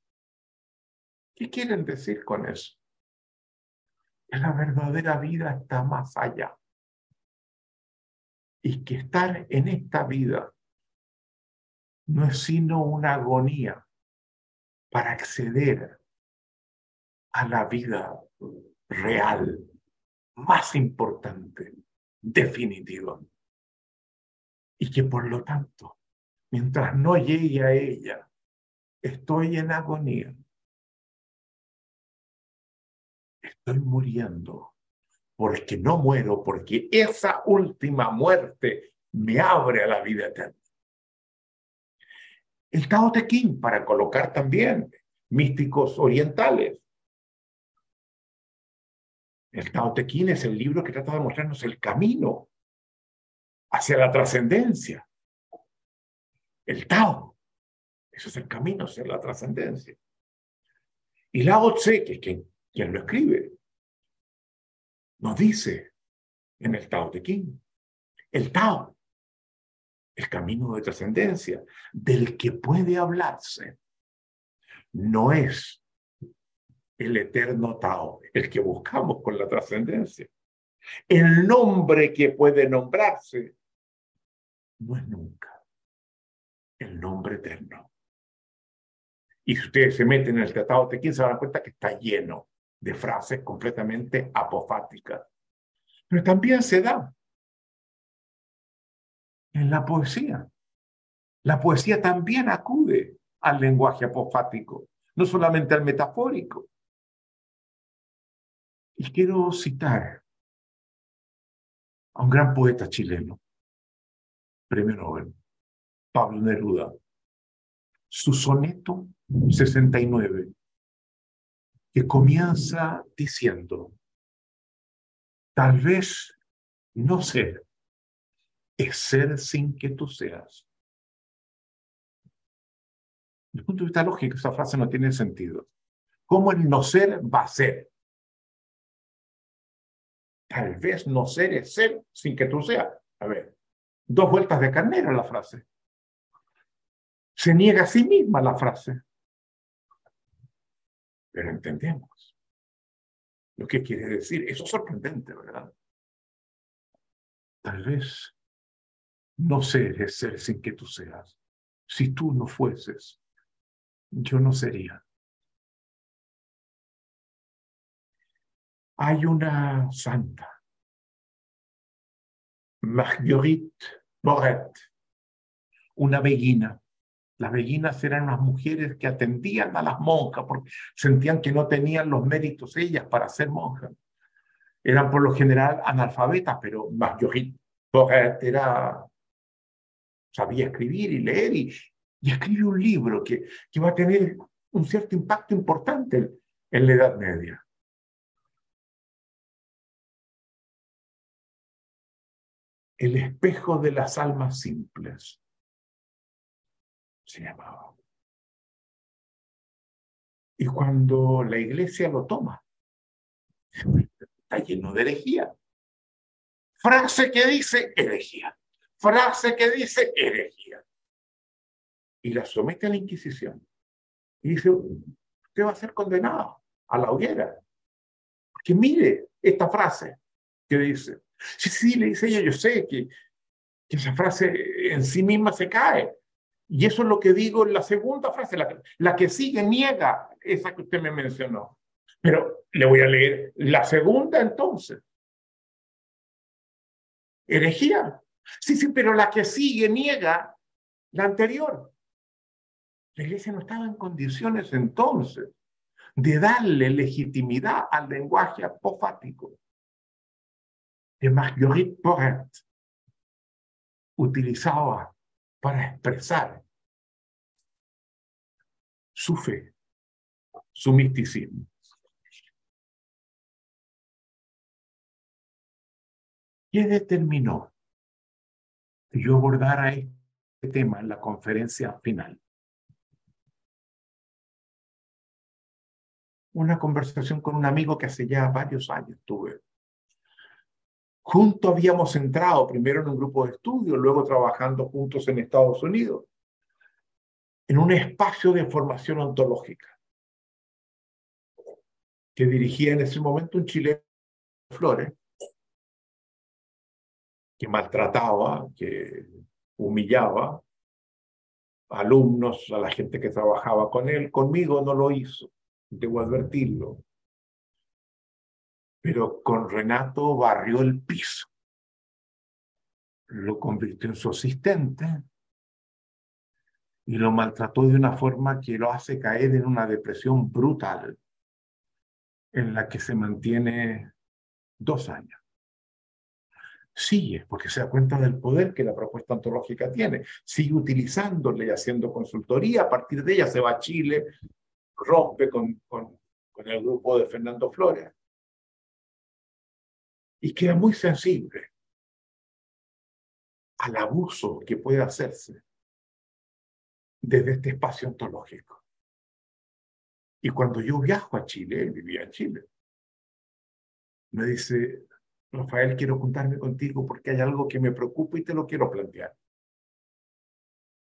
¿Qué quieren decir con eso? Que la verdadera vida está más allá. Y que estar en esta vida no es sino una agonía para acceder a la vida real, más importante, definitiva y que por lo tanto, mientras no llegue a ella, estoy en agonía. Estoy muriendo porque no muero, porque esa última muerte me abre a la vida eterna. El Tao Te Ching, para colocar también místicos orientales. El Tao Te Ching es el libro que trata de mostrarnos el camino hacia la trascendencia. El Tao, eso es el camino hacia la trascendencia. Y Lao Tse, que es quien, lo escribe, nos dice en el Tao Te Ching, el Tao, el camino de trascendencia, del que puede hablarse, no es el eterno Tao, el que buscamos con la trascendencia. El nombre que puede nombrarse no es nunca el nombre eterno. Y si ustedes se meten en el Tratado de Tequín, se dan cuenta que está lleno de frases completamente apofáticas. Pero también se da en la poesía. La poesía también acude al lenguaje apofático, no solamente al metafórico. Y quiero citar a un gran poeta chileno, premio Nobel, Pablo Neruda, su soneto 69, que comienza diciendo, tal vez no ser es ser sin que tú seas. Desde el punto de vista lógico, esa frase no tiene sentido. ¿Cómo el no ser va a ser? Tal vez no ser es ser sin que tú seas. A ver, dos vueltas de carnera la frase. Se niega a sí misma la frase. Pero entendemos lo que quiere decir. Eso es sorprendente, ¿verdad? Tal vez no sé ser sin que tú seas. Si tú no fueses, yo no sería. Hay una santa, Marguerite Boret, una beguina. Las beguinas eran unas mujeres que atendían a las monjas porque sentían que no tenían los méritos ellas para ser monjas. Eran por lo general analfabetas, pero Marguerite Boret era sabía escribir y leer y, y escribe un libro que, que va a tener un cierto impacto importante en la Edad Media. El espejo de las almas simples se llamaba. Y cuando la iglesia lo toma, está lleno de herejía. Frase que dice herejía frase que dice herejía. Y la somete a la Inquisición. Y dice, usted va a ser condenado a la hoguera. Porque mire esta frase que dice. Sí, sí, le dice ella, yo sé que, que esa frase en sí misma se cae. Y eso es lo que digo en la segunda frase, la, la que sigue niega esa que usted me mencionó. Pero le voy a leer la segunda entonces. Herejía. Sí, sí, pero la que sigue niega la anterior. La iglesia no estaba en condiciones entonces de darle legitimidad al lenguaje apofático que Marguerite Porret utilizaba para expresar su fe, su misticismo. ¿Qué determinó yo abordara este tema en la conferencia final. Una conversación con un amigo que hace ya varios años tuve. Juntos habíamos entrado primero en un grupo de estudio, luego trabajando juntos en Estados Unidos, en un espacio de formación ontológica que dirigía en ese momento un chileno Flores, que maltrataba, que humillaba alumnos, a la gente que trabajaba con él. Conmigo no lo hizo, debo advertirlo. Pero con Renato barrió el piso. Lo convirtió en su asistente y lo maltrató de una forma que lo hace caer en una depresión brutal en la que se mantiene Dos años. Sigue, porque se da cuenta del poder que la propuesta ontológica tiene. Sigue utilizándole y haciendo consultoría. A partir de ella se va a Chile, rompe con, con, con el grupo de Fernando Flores. Y queda muy sensible al abuso que puede hacerse desde este espacio ontológico. Y cuando yo viajo a Chile, vivía en Chile, me dice, Rafael, quiero juntarme contigo porque hay algo que me preocupa y te lo quiero plantear.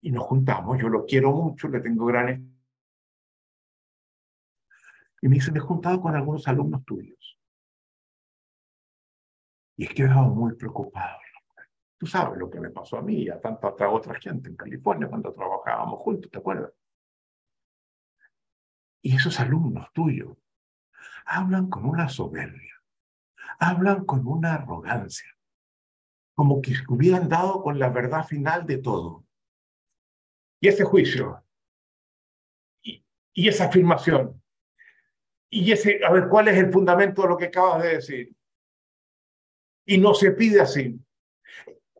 Y nos juntamos, yo lo quiero mucho, le tengo gran... Y me dice, me he juntado con algunos alumnos tuyos. Y he quedado muy preocupado. Tú sabes lo que me pasó a mí y a tanta otra gente en California cuando trabajábamos juntos, ¿te acuerdas? Y esos alumnos tuyos hablan con una soberbia, hablan con una arrogancia, como que hubieran dado con la verdad final de todo. Y ese juicio, y, y esa afirmación, y ese, a ver, ¿cuál es el fundamento de lo que acabas de decir? Y no se pide así.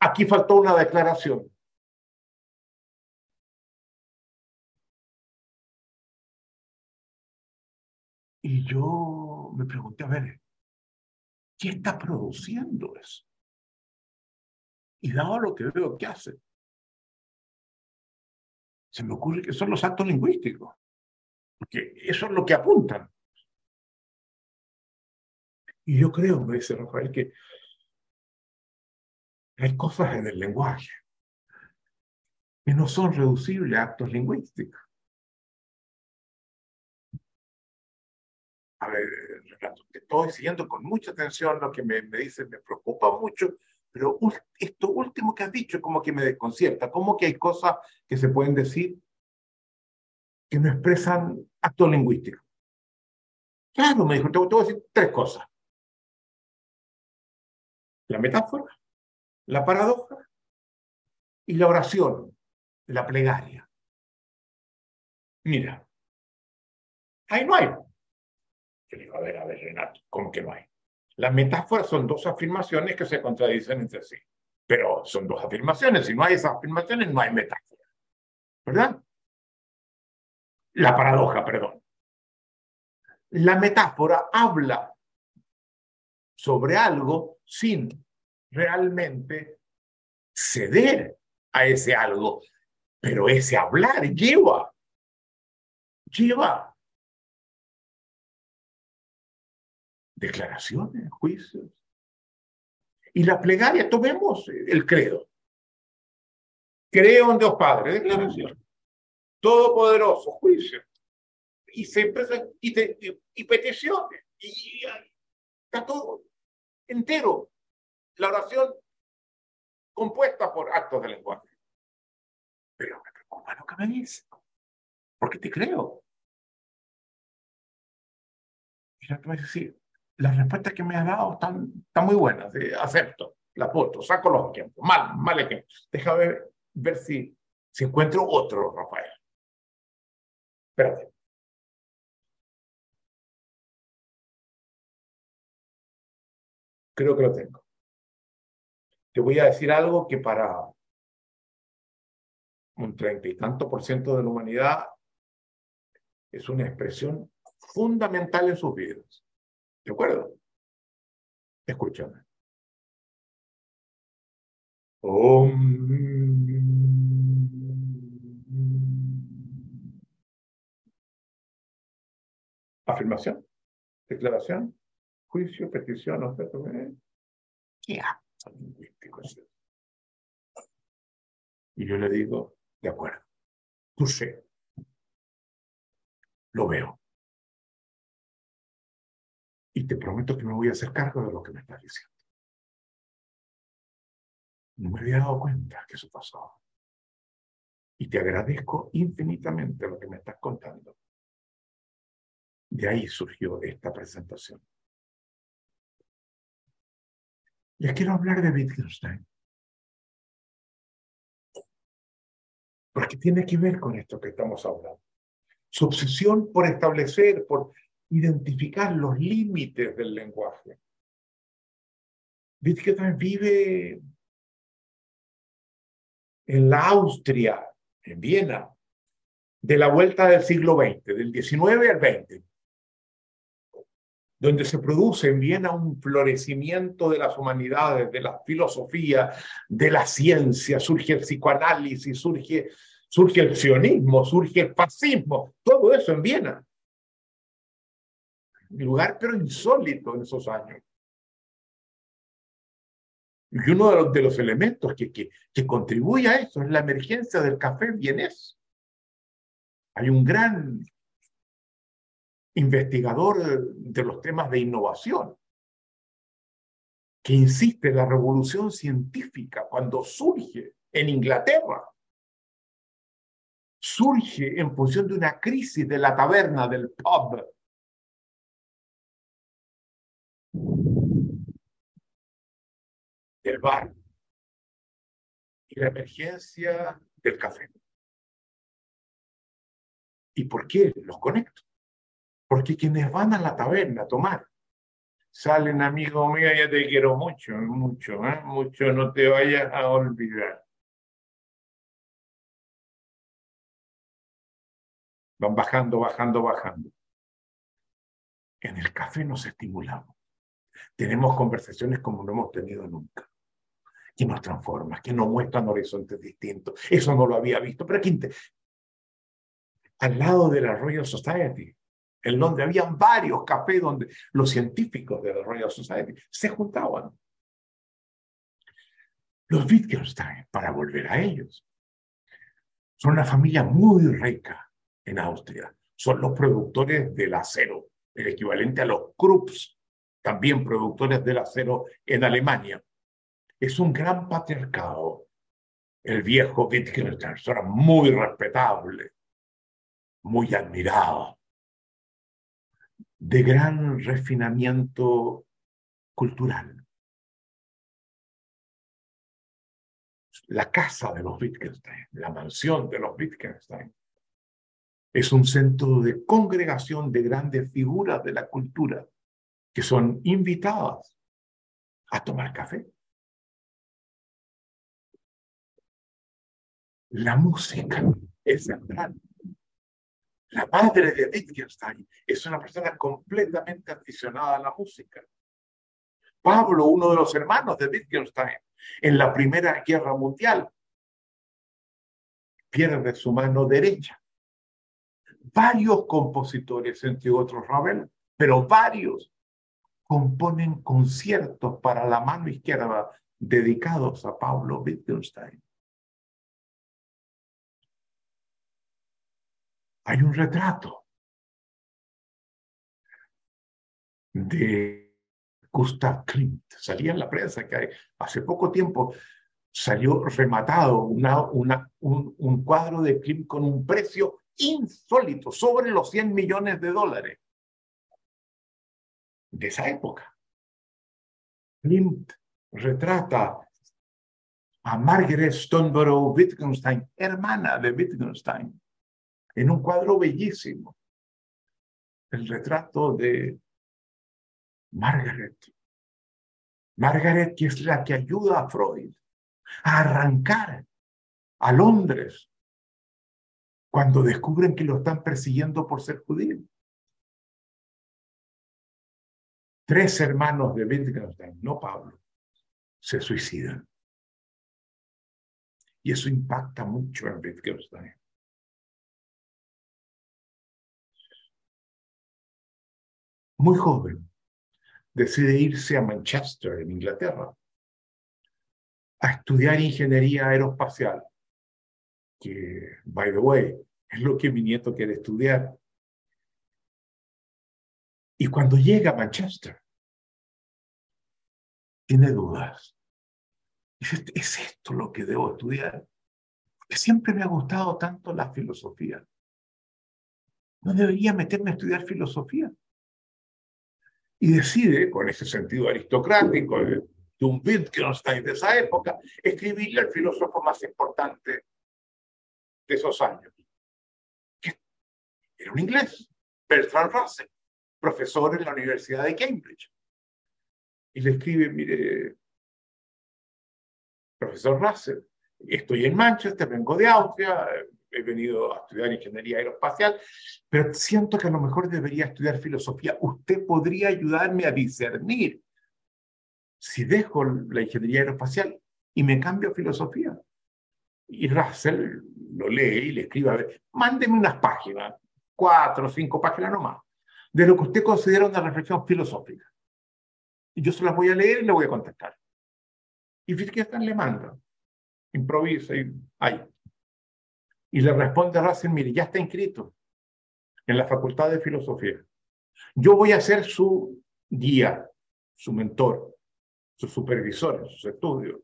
Aquí faltó una declaración. Y yo me pregunté, a ver, ¿qué está produciendo eso? Y dado lo que veo que hace, se me ocurre que son los actos lingüísticos, porque eso es lo que apuntan. Y yo creo, me dice Rafael, que hay cosas en el lenguaje que no son reducibles a actos lingüísticos. A ver, te estoy siguiendo con mucha atención lo que me, me dices, me preocupa mucho, pero esto último que has dicho como que me desconcierta, como que hay cosas que se pueden decir que no expresan actos lingüísticos. Claro, me dijo, te voy a decir tres cosas. La metáfora, la paradoja y la oración, la plegaria. Mira, ahí no hay. Yo digo, a ver, a ver, Renato, ¿cómo que no hay? Las metáforas son dos afirmaciones que se contradicen entre sí, pero son dos afirmaciones. Si no hay esas afirmaciones, no hay metáfora. ¿Verdad? La paradoja, perdón. La metáfora habla sobre algo sin realmente ceder a ese algo. Pero ese hablar lleva, lleva declaraciones, juicios. Y la plegaria, tomemos el credo. Creo en Dios Padre, declaración. Todopoderoso, juicio. Y se y, y peticiones. Y está todo entero la oración compuesta por actos de lenguaje. Pero me preocupa lo que me dice, porque te creo. Y voy a decir, las respuestas que me has dado están, muy buenas, acepto, la foto, saco los ejemplos, mal, mal ejemplo. Déjame ver, ver si, si encuentro otro, Rafael. Espérate. Creo que lo tengo te voy a decir algo que para un treinta y tanto por ciento de la humanidad es una expresión fundamental en sus vidas. ¿De acuerdo? Escúchame. Afirmación, declaración, juicio, petición, objeto. ¿Qué y yo le digo, de acuerdo, tú sé, lo veo. Y te prometo que me voy a hacer cargo de lo que me estás diciendo. No me había dado cuenta que eso pasaba. Y te agradezco infinitamente lo que me estás contando. De ahí surgió esta presentación. Les quiero hablar de Wittgenstein. Porque tiene que ver con esto que estamos hablando. Su obsesión por establecer, por identificar los límites del lenguaje. Wittgenstein vive en la Austria, en Viena, de la vuelta del siglo XX, del XIX al XX, donde se produce en Viena un florecimiento de las humanidades, de la filosofía, de la ciencia, surge el psicoanálisis, surge, el sionismo, surge el fascismo, todo eso en Viena. Lugar pero insólito en esos años. Y uno de los, elementos que, contribuye a eso es la emergencia del café vienés. Hay un gran investigador de los temas de innovación que insiste en la revolución científica cuando surge en Inglaterra. Surge en función de una crisis de la taberna, del pub, del bar y la emergencia del café. ¿Y por qué los conecto? Porque quienes van a la taberna a tomar, salen, amigo mío, ya te quiero mucho, mucho, ¿eh? mucho, no te vayas a olvidar. Van bajando, bajando, bajando. En el café nos estimulamos. Tenemos conversaciones como no hemos tenido nunca que nos transforma, que nos muestran horizontes distintos. Eso no lo había visto, pero aquí, al lado de la Royal Society, en donde habían varios cafés donde los científicos de la Royal Society se juntaban. Los Wittgenstein, para volver a ellos, son una familia muy rica en Austria. Son los productores del acero, el equivalente a los Krupps, también productores del acero en Alemania es un gran patriarcado. El viejo Wittgenstein era muy respetable, muy admirado, de gran refinamiento cultural. La casa de los Wittgenstein, la mansión de los Wittgenstein, es un centro de congregación de grandes figuras de la cultura que son invitadas a tomar café. La música es central. La madre de Wittgenstein es una persona completamente aficionada a la música. Pablo, uno de los hermanos de Wittgenstein, en la Primera Guerra Mundial, pierde su mano derecha. Varios compositores, entre otros Ravel, pero varios componen conciertos para la mano izquierda dedicados a Pablo Wittgenstein. Hay un retrato de Gustav Klimt. Salía en la prensa que hace poco tiempo salió rematado un, cuadro de Klimt con un precio insólito, sobre los 100 millones de dólares de esa época. Klimt retrata a Margaret Stoneborough Wittgenstein, hermana de Wittgenstein, en un cuadro bellísimo, el retrato de Margaret. Margaret, que es la que ayuda a Freud a arrancar a Londres cuando descubren que lo están persiguiendo por ser judío. Tres hermanos de Wittgenstein, no Pablo, se suicidan. Y eso impacta mucho en Wittgenstein. Muy joven, decide irse a Manchester, en Inglaterra, a estudiar ingeniería aeroespacial, que, by the way, es lo que mi nieto quiere estudiar. Y cuando llega a Manchester, tiene dudas. Dice, ¿es esto lo que debo estudiar? Porque siempre me ha gustado tanto la filosofía. ¿No debería meterme a estudiar filosofía? Y decide, con ese sentido aristocrático de, un Wittgenstein de esa época, escribirle al filósofo más importante de esos años, que era un inglés, Bertrand Russell, profesor en la Universidad de Cambridge. Y le escribe, mire, profesor Russell, estoy en Manchester, vengo de Austria, he venido a estudiar ingeniería aeroespacial, pero siento que a lo mejor debería estudiar filosofía. ¿Usted podría ayudarme a discernir si dejo la ingeniería aeroespacial y me cambio a filosofía? Y Russell lo lee y le escribe, a mándeme unas páginas, cuatro o cinco páginas nomás, de lo que usted considera una reflexión filosófica. Y yo se las voy a leer y le voy a contestar. Y Wittgenstein le manda, improvisa y ahí. Y le responde Russell, mire, ya está inscrito en la Facultad de Filosofía. Yo voy a ser su guía, su mentor, su supervisor en sus estudios.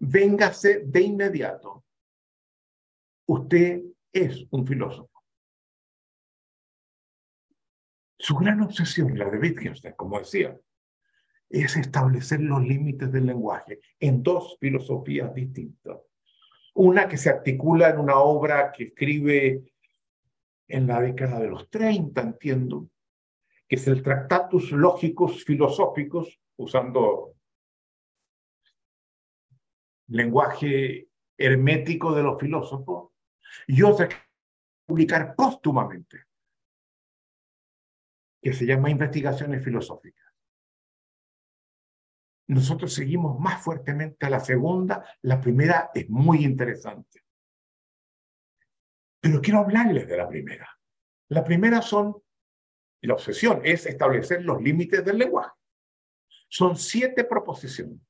Véngase de inmediato. Usted es un filósofo. Su gran obsesión, la de Wittgenstein, como decía, es establecer los límites del lenguaje en dos filosofías distintas. Una que se articula en una obra que escribe en la década de los 30, entiendo, que es el Tractatus Lógicos Filosóficos, usando lenguaje hermético de los filósofos, y otra que publicar póstumamente, que se llama Investigaciones Filosóficas. Nosotros seguimos más fuertemente a la segunda, la primera es muy interesante. Pero quiero hablarles de la primera. La primera son, la obsesión es establecer los límites del lenguaje. Son siete proposiciones.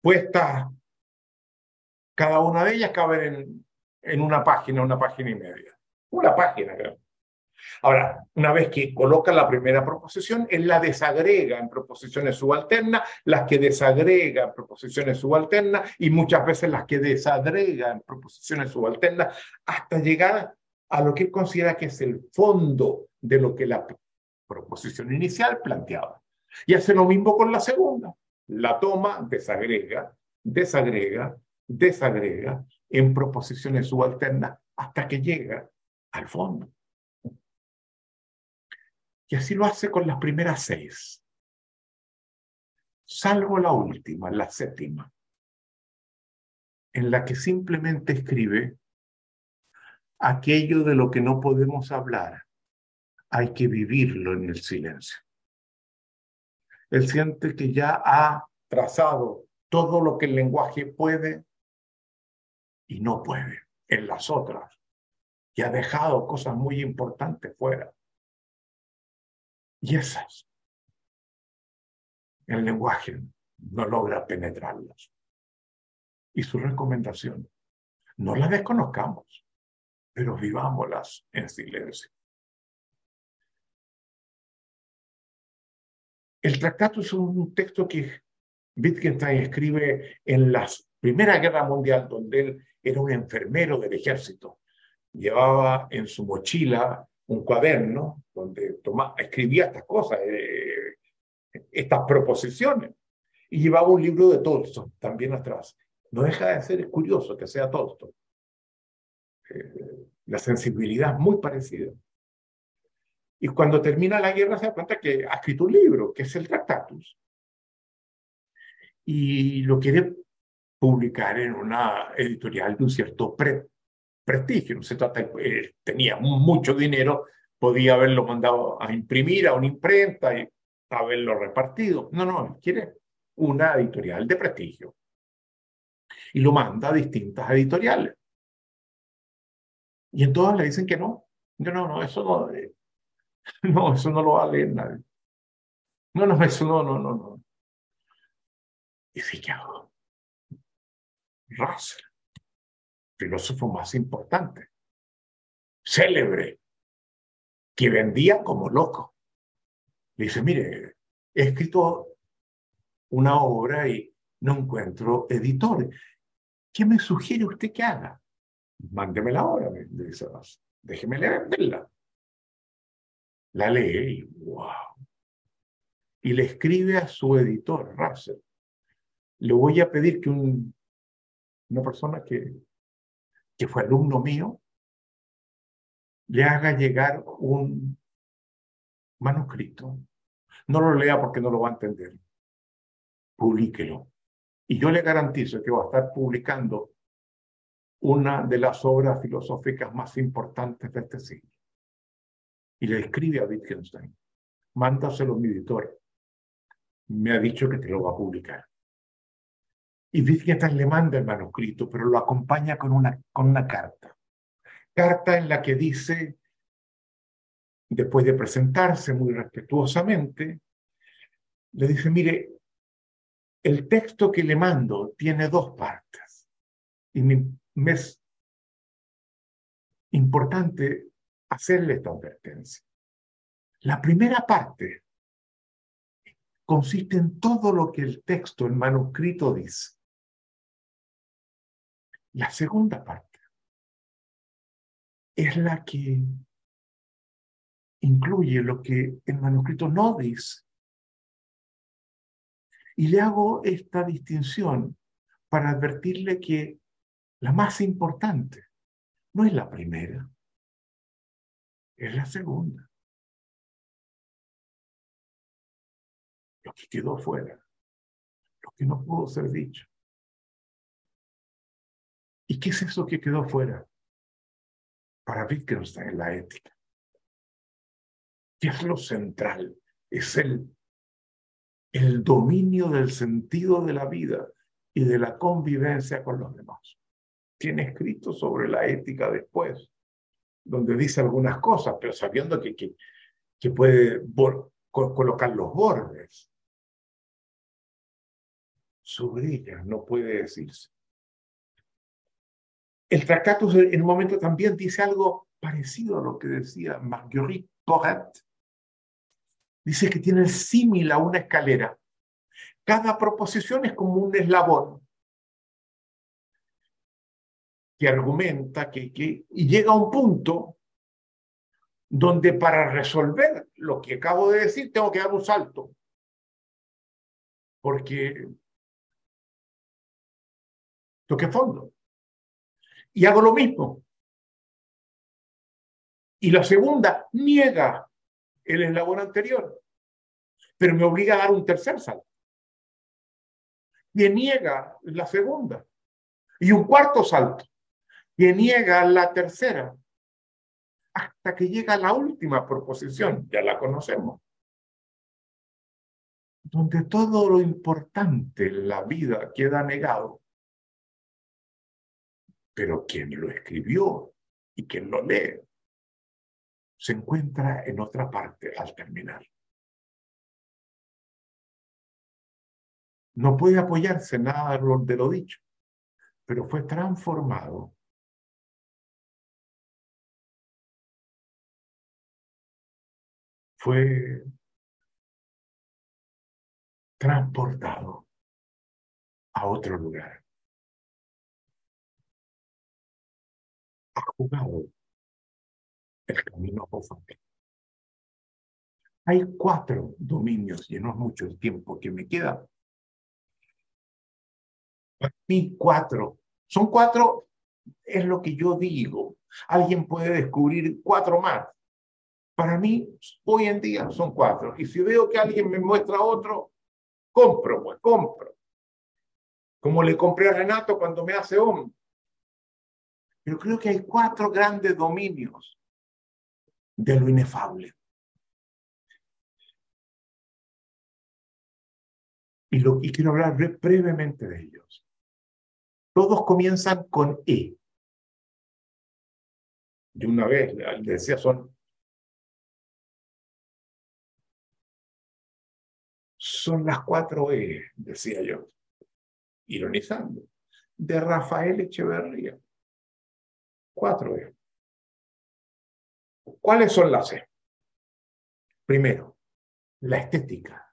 Puestas, cada una de ellas cabe en, en una página, una página y media. Una página, creo. Ahora, una vez que coloca la primera proposición, él la desagrega en proposiciones subalternas, las que desagrega en proposiciones subalternas y muchas veces las que desagrega en proposiciones subalternas hasta llegar a lo que él considera que es el fondo de lo que la proposición inicial planteaba. Y hace lo mismo con la segunda. La toma, desagrega, desagrega, desagrega en proposiciones subalternas hasta que llega al fondo. Y así lo hace con las primeras seis. Salvo la última, la séptima, en la que simplemente escribe aquello de lo que no podemos hablar, hay que vivirlo en el silencio. Él siente que ya ha trazado todo lo que el lenguaje puede y no puede en las otras, y ha dejado cosas muy importantes fuera. Y esas, el lenguaje no logra penetrarlas. Y su recomendación, no las desconozcamos, pero vivámoslas en silencio. El tratado es un texto que Wittgenstein escribe en la Primera Guerra Mundial, donde él era un enfermero del ejército. Llevaba en su mochila un cuaderno donde escribía estas cosas, eh, estas proposiciones, y llevaba un libro de Tolstoy también atrás. No deja de ser curioso que sea Tolstoy. Eh, la sensibilidad es muy parecida. Y cuando termina la guerra se da cuenta que ha escrito un libro, que es el Tractatus. Y lo quiere publicar en una editorial de un cierto pre prestigio. No se trata, eh, tenía mucho dinero, podía haberlo mandado a imprimir a una imprenta y haberlo repartido. No, no, quiere una editorial de prestigio. Y lo manda a distintas editoriales. Y en todas le dicen que no. No, no, no, eso no, eh, no, eso no lo va a leer nadie. No, no, eso no, no, no, no. Y sí, ¿qué hago? Russell filósofo más importante, célebre, que vendía como loco. Le dice, mire, he escrito una obra y no encuentro editor. ¿Qué me sugiere usted que haga? Mándeme la obra, le dice Déjeme leerla. La lee y wow. Y le escribe a su editor, Russell. Le voy a pedir que un, una persona que que fue alumno mío, le haga llegar un manuscrito. No lo lea porque no lo va a entender. Publíquelo. Y yo le garantizo que va a estar publicando una de las obras filosóficas más importantes de este siglo. Y le escribe a Wittgenstein, mándaselo a mi editor. Me ha dicho que te lo va a publicar. Y Wittgenstein le manda el manuscrito, pero lo acompaña con una, con una carta. Carta en la que dice, después de presentarse muy respetuosamente, le dice, mire, el texto que le mando tiene dos partes. Y me, es importante hacerle esta advertencia. La primera parte consiste en todo lo que el texto, el manuscrito dice. La segunda parte es la que incluye lo que el manuscrito no dice. Y le hago esta distinción para advertirle que la más importante no es la primera, es la segunda. Lo que quedó fuera, lo que no pudo ser dicho. ¿Y qué es eso que quedó fuera? Para Wittgenstein en la ética. ¿Qué es lo central? Es el, el dominio del sentido de la vida y de la convivencia con los demás. Tiene escrito sobre la ética después, donde dice algunas cosas, pero sabiendo que, que, que puede colocar los bordes. Sobre ella no puede decirse. El tractato en un momento también dice algo parecido a lo que decía Marguerite Porret. Dice que tiene el símil a una escalera. Cada proposición es como un eslabón que argumenta que, que y llega a un punto donde para resolver lo que acabo de decir tengo que dar un salto. Porque toqué fondo y hago lo mismo. Y la segunda niega el eslabón anterior, pero me obliga a dar un tercer salto. Y niega la segunda. Y un cuarto salto. Y niega la tercera. Hasta que llega la última proposición, ya la conocemos. Donde todo lo importante en la vida queda negado pero quien lo escribió y quien lo lee se encuentra en otra parte al terminar. No puede apoyarse nada de lo dicho, pero fue transformado. Fue transportado a otro lugar. Ha jugado el camino a Hay cuatro dominios, y no es mucho el tiempo que me queda. Para mí, cuatro. Son cuatro, es lo que yo digo. Alguien puede descubrir cuatro más. Para mí, hoy en día son cuatro. Y si veo que alguien me muestra otro, compro, pues compro. Como le compré a Renato cuando me hace hombre. Pero creo que hay cuatro grandes dominios de lo inefable. Y, lo, quiero hablar brevemente de ellos. Todos comienzan con E. De una vez, decía, son, son las cuatro E, decía yo, ironizando, de Rafael Echeverría. Cuatro. ¿Cuáles son las E? Primero, la estética.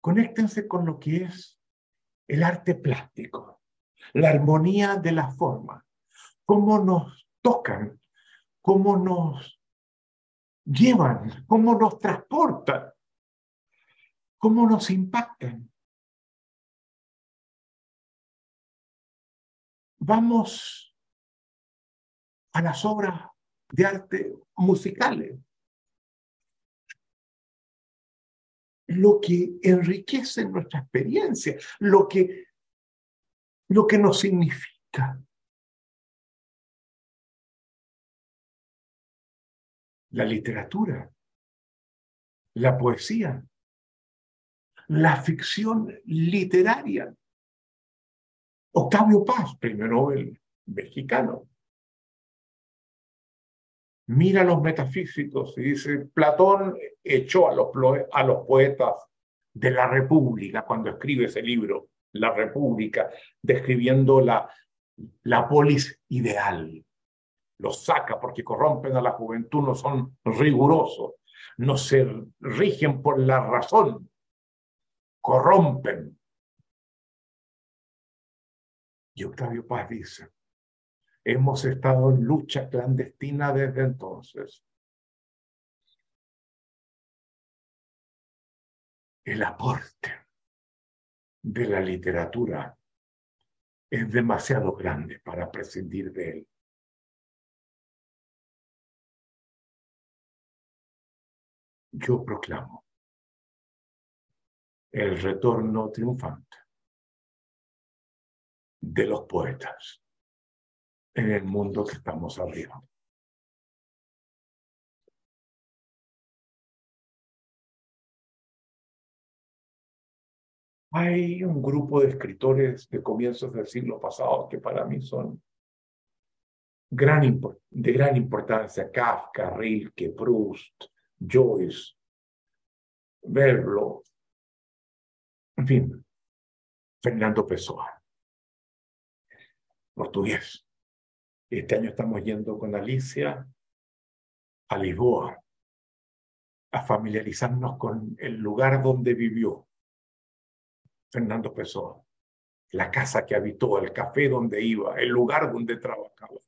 Conéctense con lo que es el arte plástico, la armonía de la forma, cómo nos tocan, cómo nos llevan, cómo nos transportan, cómo nos impactan. Vamos a las obras de arte musicales. lo que enriquece nuestra experiencia, lo que, lo que nos significa. La literatura, la poesía, la ficción literaria. Octavio Paz, premio Nobel mexicano, mira los metafísicos y dice, Platón echó a los, a los poetas de la República cuando escribe ese libro, La República, describiendo la, la polis ideal. Los saca porque corrompen a la juventud, no son rigurosos, no se rigen por la razón, corrompen. Y Octavio Paz dice, Hemos estado en lucha clandestina desde entonces. El aporte de la literatura es demasiado grande para prescindir de él. Yo proclamo el retorno triunfante de los poetas en el mundo que estamos abriendo. Hay un grupo de escritores de comienzos del siglo pasado que para mí son gran, de gran importancia. Kafka, Rilke, Proust, Joyce, Verlo, en fin, Fernando Pessoa, portugués. Este año estamos yendo con Alicia a Lisboa a familiarizarnos con el lugar donde vivió Fernando Pessoa, la casa que habitó, el café donde iba, el lugar donde trabajaba.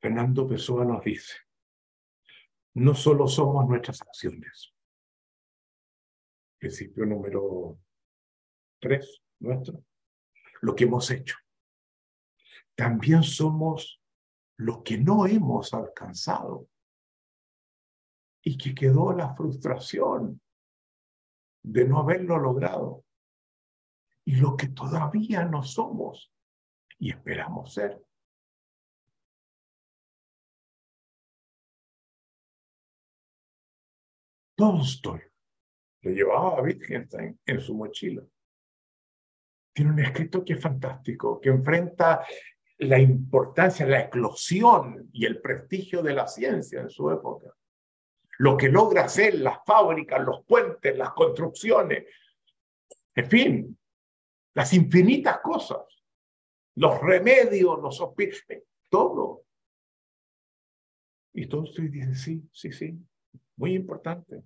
Fernando Pessoa nos dice, no solo somos nuestras acciones, principio número tres nuestro, lo que hemos hecho. También somos lo que no hemos alcanzado y que quedó la frustración de no haberlo logrado y lo que todavía no somos y esperamos ser. Tolstoy lo llevaba a Wittgenstein en su mochila. Tiene un escrito que es fantástico, que enfrenta la importancia, la eclosión y el prestigio de la ciencia en su época. Lo que logra hacer las fábricas, los puentes, las construcciones, en fin, las infinitas cosas, los remedios, los hospitales, todo. Y todo esto dice, sí, sí, sí, muy importante.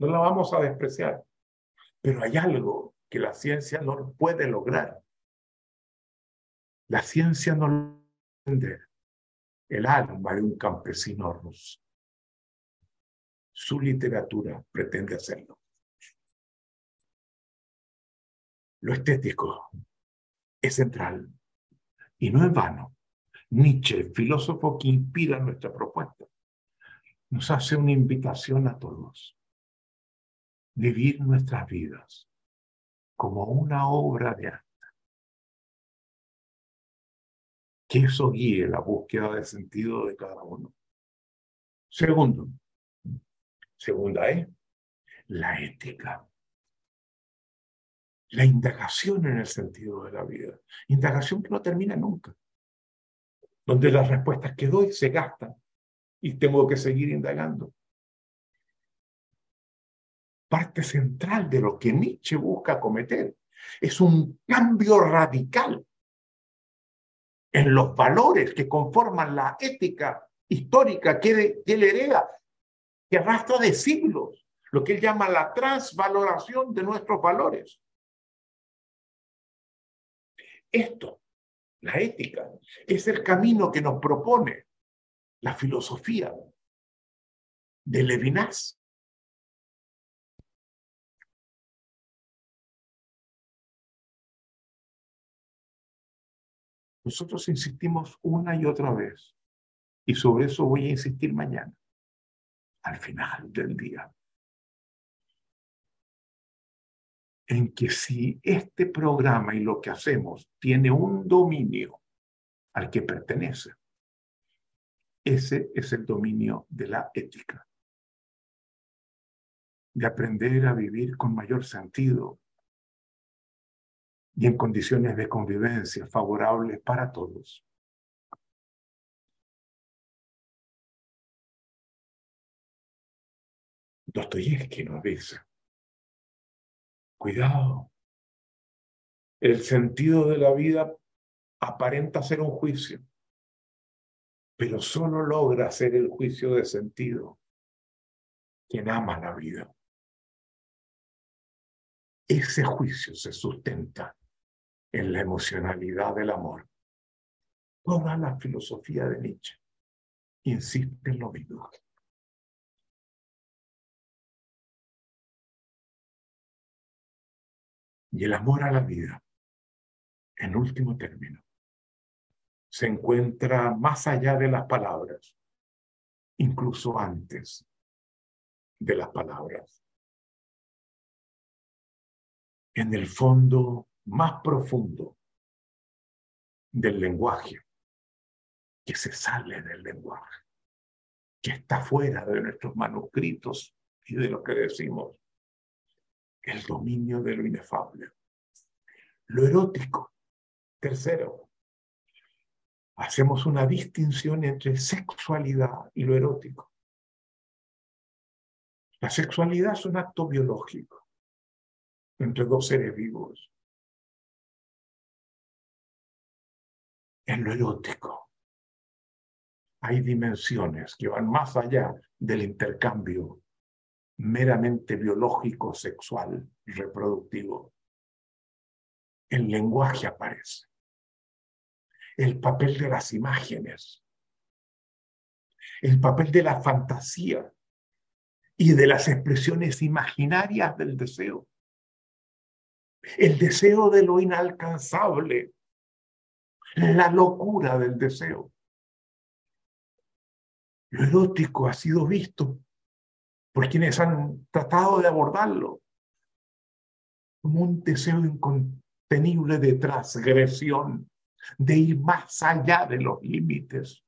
No la vamos a despreciar. Pero hay algo que la ciencia no puede lograr. La ciencia no entiende el alma de un campesino ruso. Su literatura pretende hacerlo. Lo estético es central y no es vano. Nietzsche, el filósofo que inspira nuestra propuesta, nos hace una invitación a todos vivir nuestras vidas como una obra de arte. Que eso guíe la búsqueda de sentido de cada uno. Segundo, segunda es la ética. La indagación en el sentido de la vida. Indagación que no termina nunca. Donde las respuestas que doy se gastan y tengo que seguir indagando parte central de lo que Nietzsche busca cometer. Es un cambio radical en los valores que conforman la ética histórica que, él hereda, que arrastra de siglos, lo que él llama la transvaloración de nuestros valores. Esto, la ética, es el camino que nos propone la filosofía de Levinas. Nosotros insistimos una y otra vez, y sobre eso voy a insistir mañana, al final del día, en que si este programa y lo que hacemos tiene un dominio al que pertenece, ese es el dominio de la ética, de aprender a vivir con mayor sentido y en condiciones de convivencia favorables para todos. Dostoyevsky nos dice, cuidado, el sentido de la vida aparenta ser un juicio, pero solo logra ser el juicio de sentido quien ama la vida. Ese juicio se sustenta en la emocionalidad del amor. Toda la filosofía de Nietzsche insiste en lo mismo. Y el amor a la vida, en último término, se encuentra más allá de las palabras, incluso antes de las palabras. En el fondo más profundo del lenguaje, que se sale del lenguaje, que está fuera de nuestros manuscritos y de lo que decimos, el dominio de lo inefable. Lo erótico. Tercero, hacemos una distinción entre sexualidad y lo erótico. La sexualidad es un acto biológico entre dos seres vivos. En lo erótico hay dimensiones que van más allá del intercambio meramente biológico, sexual, reproductivo. El lenguaje aparece. El papel de las imágenes. El papel de la fantasía y de las expresiones imaginarias del deseo. El deseo de lo inalcanzable. La locura del deseo. Lo erótico ha sido visto por quienes han tratado de abordarlo como un deseo incontenible de transgresión, de ir más allá de los límites,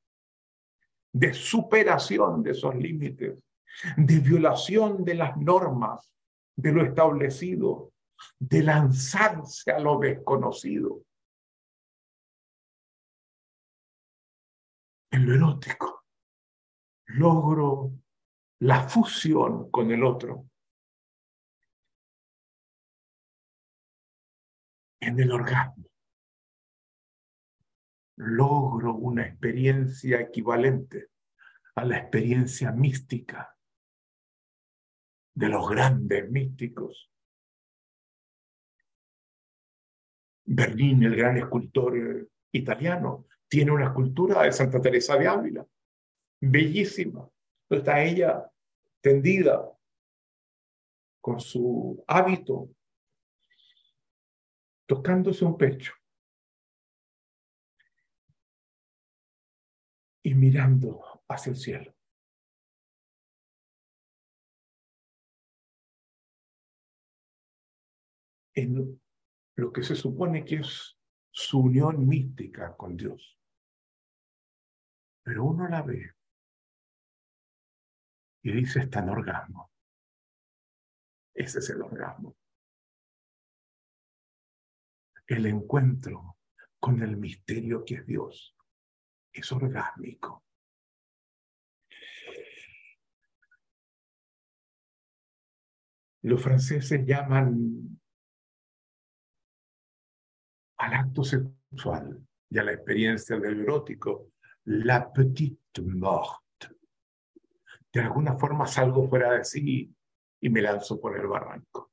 de superación de esos límites, de violación de las normas, de lo establecido, de lanzarse a lo desconocido. En lo erótico, logro la fusión con el otro. En el orgasmo logro una experiencia equivalente a la experiencia mística de los grandes místicos. Bernini, el gran escultor italiano, tiene una escultura de Santa Teresa de Ávila, bellísima. Está ella tendida con su hábito, tocándose un pecho y mirando hacia el cielo. En lo que se supone que es su unión mística con Dios. Pero uno la ve y dice, está en orgasmo. Ese es el orgasmo. El encuentro con el misterio que es Dios es orgásmico. Los franceses llaman al acto sexual y a la experiencia del erótico la petite mort de alguna forma salgo fuera de sí y me lanzo por el barranco.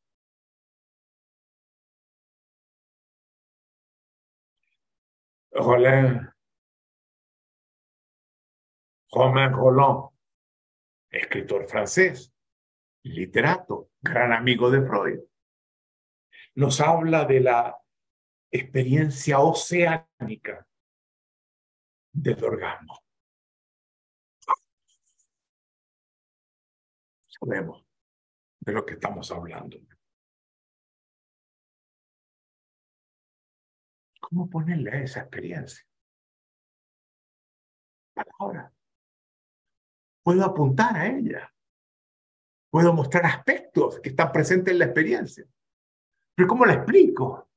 Roland, Romain Roland, escritor francés, literato, gran amigo de Freud, nos habla de la experiencia oceánica del orgasmo. Sabemos de lo que estamos hablando. ¿Cómo ponerle a esa experiencia? Palabra. Puedo apuntar a ella. Puedo mostrar aspectos que están presentes en la experiencia. Pero ¿cómo la explico?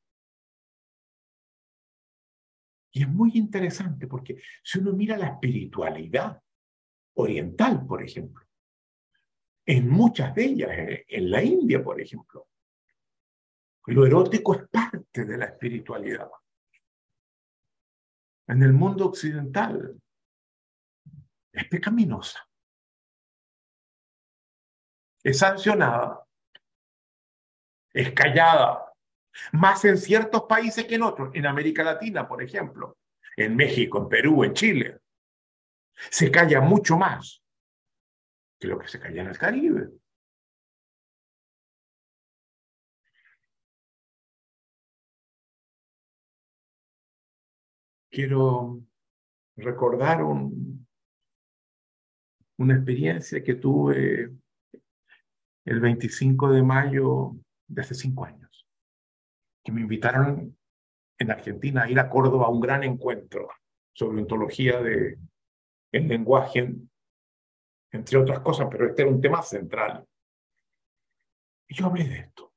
Y es muy interesante porque si uno mira la espiritualidad oriental, por ejemplo, en muchas de ellas, eh, en la India, por ejemplo, lo erótico es parte de la espiritualidad. En el mundo occidental es pecaminosa, es sancionada, es callada, más en ciertos países que en otros, en América Latina, por ejemplo, en México, en Perú, en Chile. Se calla mucho más que lo que se calla en el Caribe. Quiero recordar un, una experiencia que tuve el 25 de mayo de hace cinco años, que me invitaron en Argentina a ir a Córdoba a un gran encuentro sobre ontología de el lenguaje, entre otras cosas, pero este era un tema central. Y yo hablé de esto.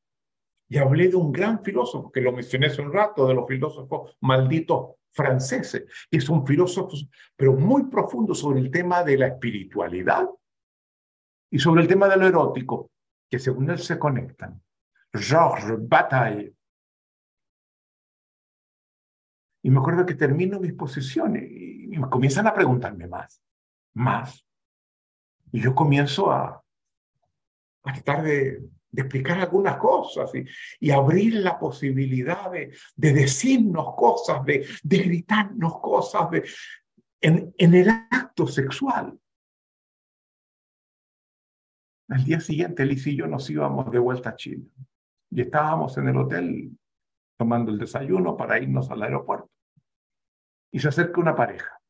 Y hablé de un gran filósofo, que lo mencioné hace un rato, de los filósofos malditos franceses, que es un filósofo, pero muy profundo sobre el tema de la espiritualidad y sobre el tema de lo erótico, que según él se conectan. Georges Bataille. Y me acuerdo que termino mis posiciones y comienzan a preguntarme más, más. Y yo comienzo a, a tratar de, explicar algunas cosas y, y, abrir la posibilidad de, de decirnos cosas, de, de gritarnos cosas de, en, en el acto sexual. Al día siguiente, Liz y yo nos íbamos de vuelta a Chile y estábamos en el hotel tomando el desayuno para irnos al aeropuerto. Y se acerca una pareja.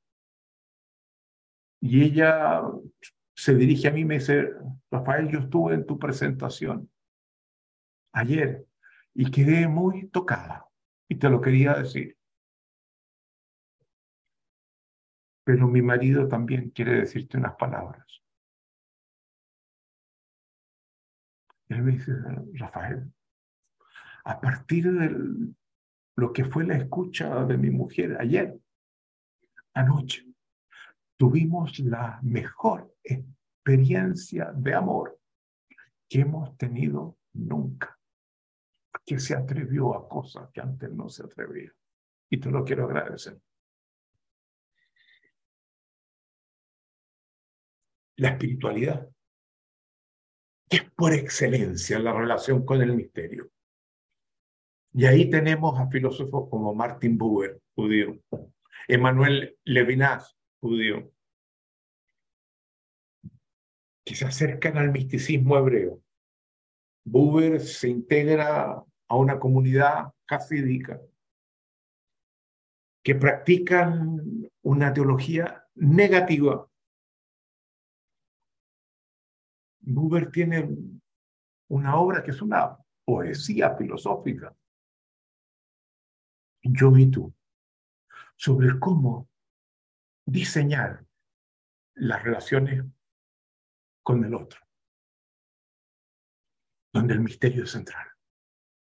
Y ella se dirige a mí y me dice, Rafael, yo estuve en tu presentación ayer y quedé muy tocada y te lo quería decir. Pero mi marido también quiere decirte unas palabras. él me dice, Rafael, a partir de lo que fue la escucha de mi mujer ayer, anoche, tuvimos la mejor experiencia de amor que hemos tenido nunca, que se atrevió a cosas que antes no se atrevía. Y te lo quiero agradecer. La espiritualidad es por excelencia la relación con el misterio. Y ahí tenemos a filósofos como Martin Buber, judío, Emmanuel Levinas, judío, que se acercan al misticismo hebreo. Buber se integra a una comunidad hasídica que practican una teología negativa Buber tiene una obra que es una poesía filosófica. Yo y tú, sobre cómo diseñar las relaciones con el otro, donde el misterio es central.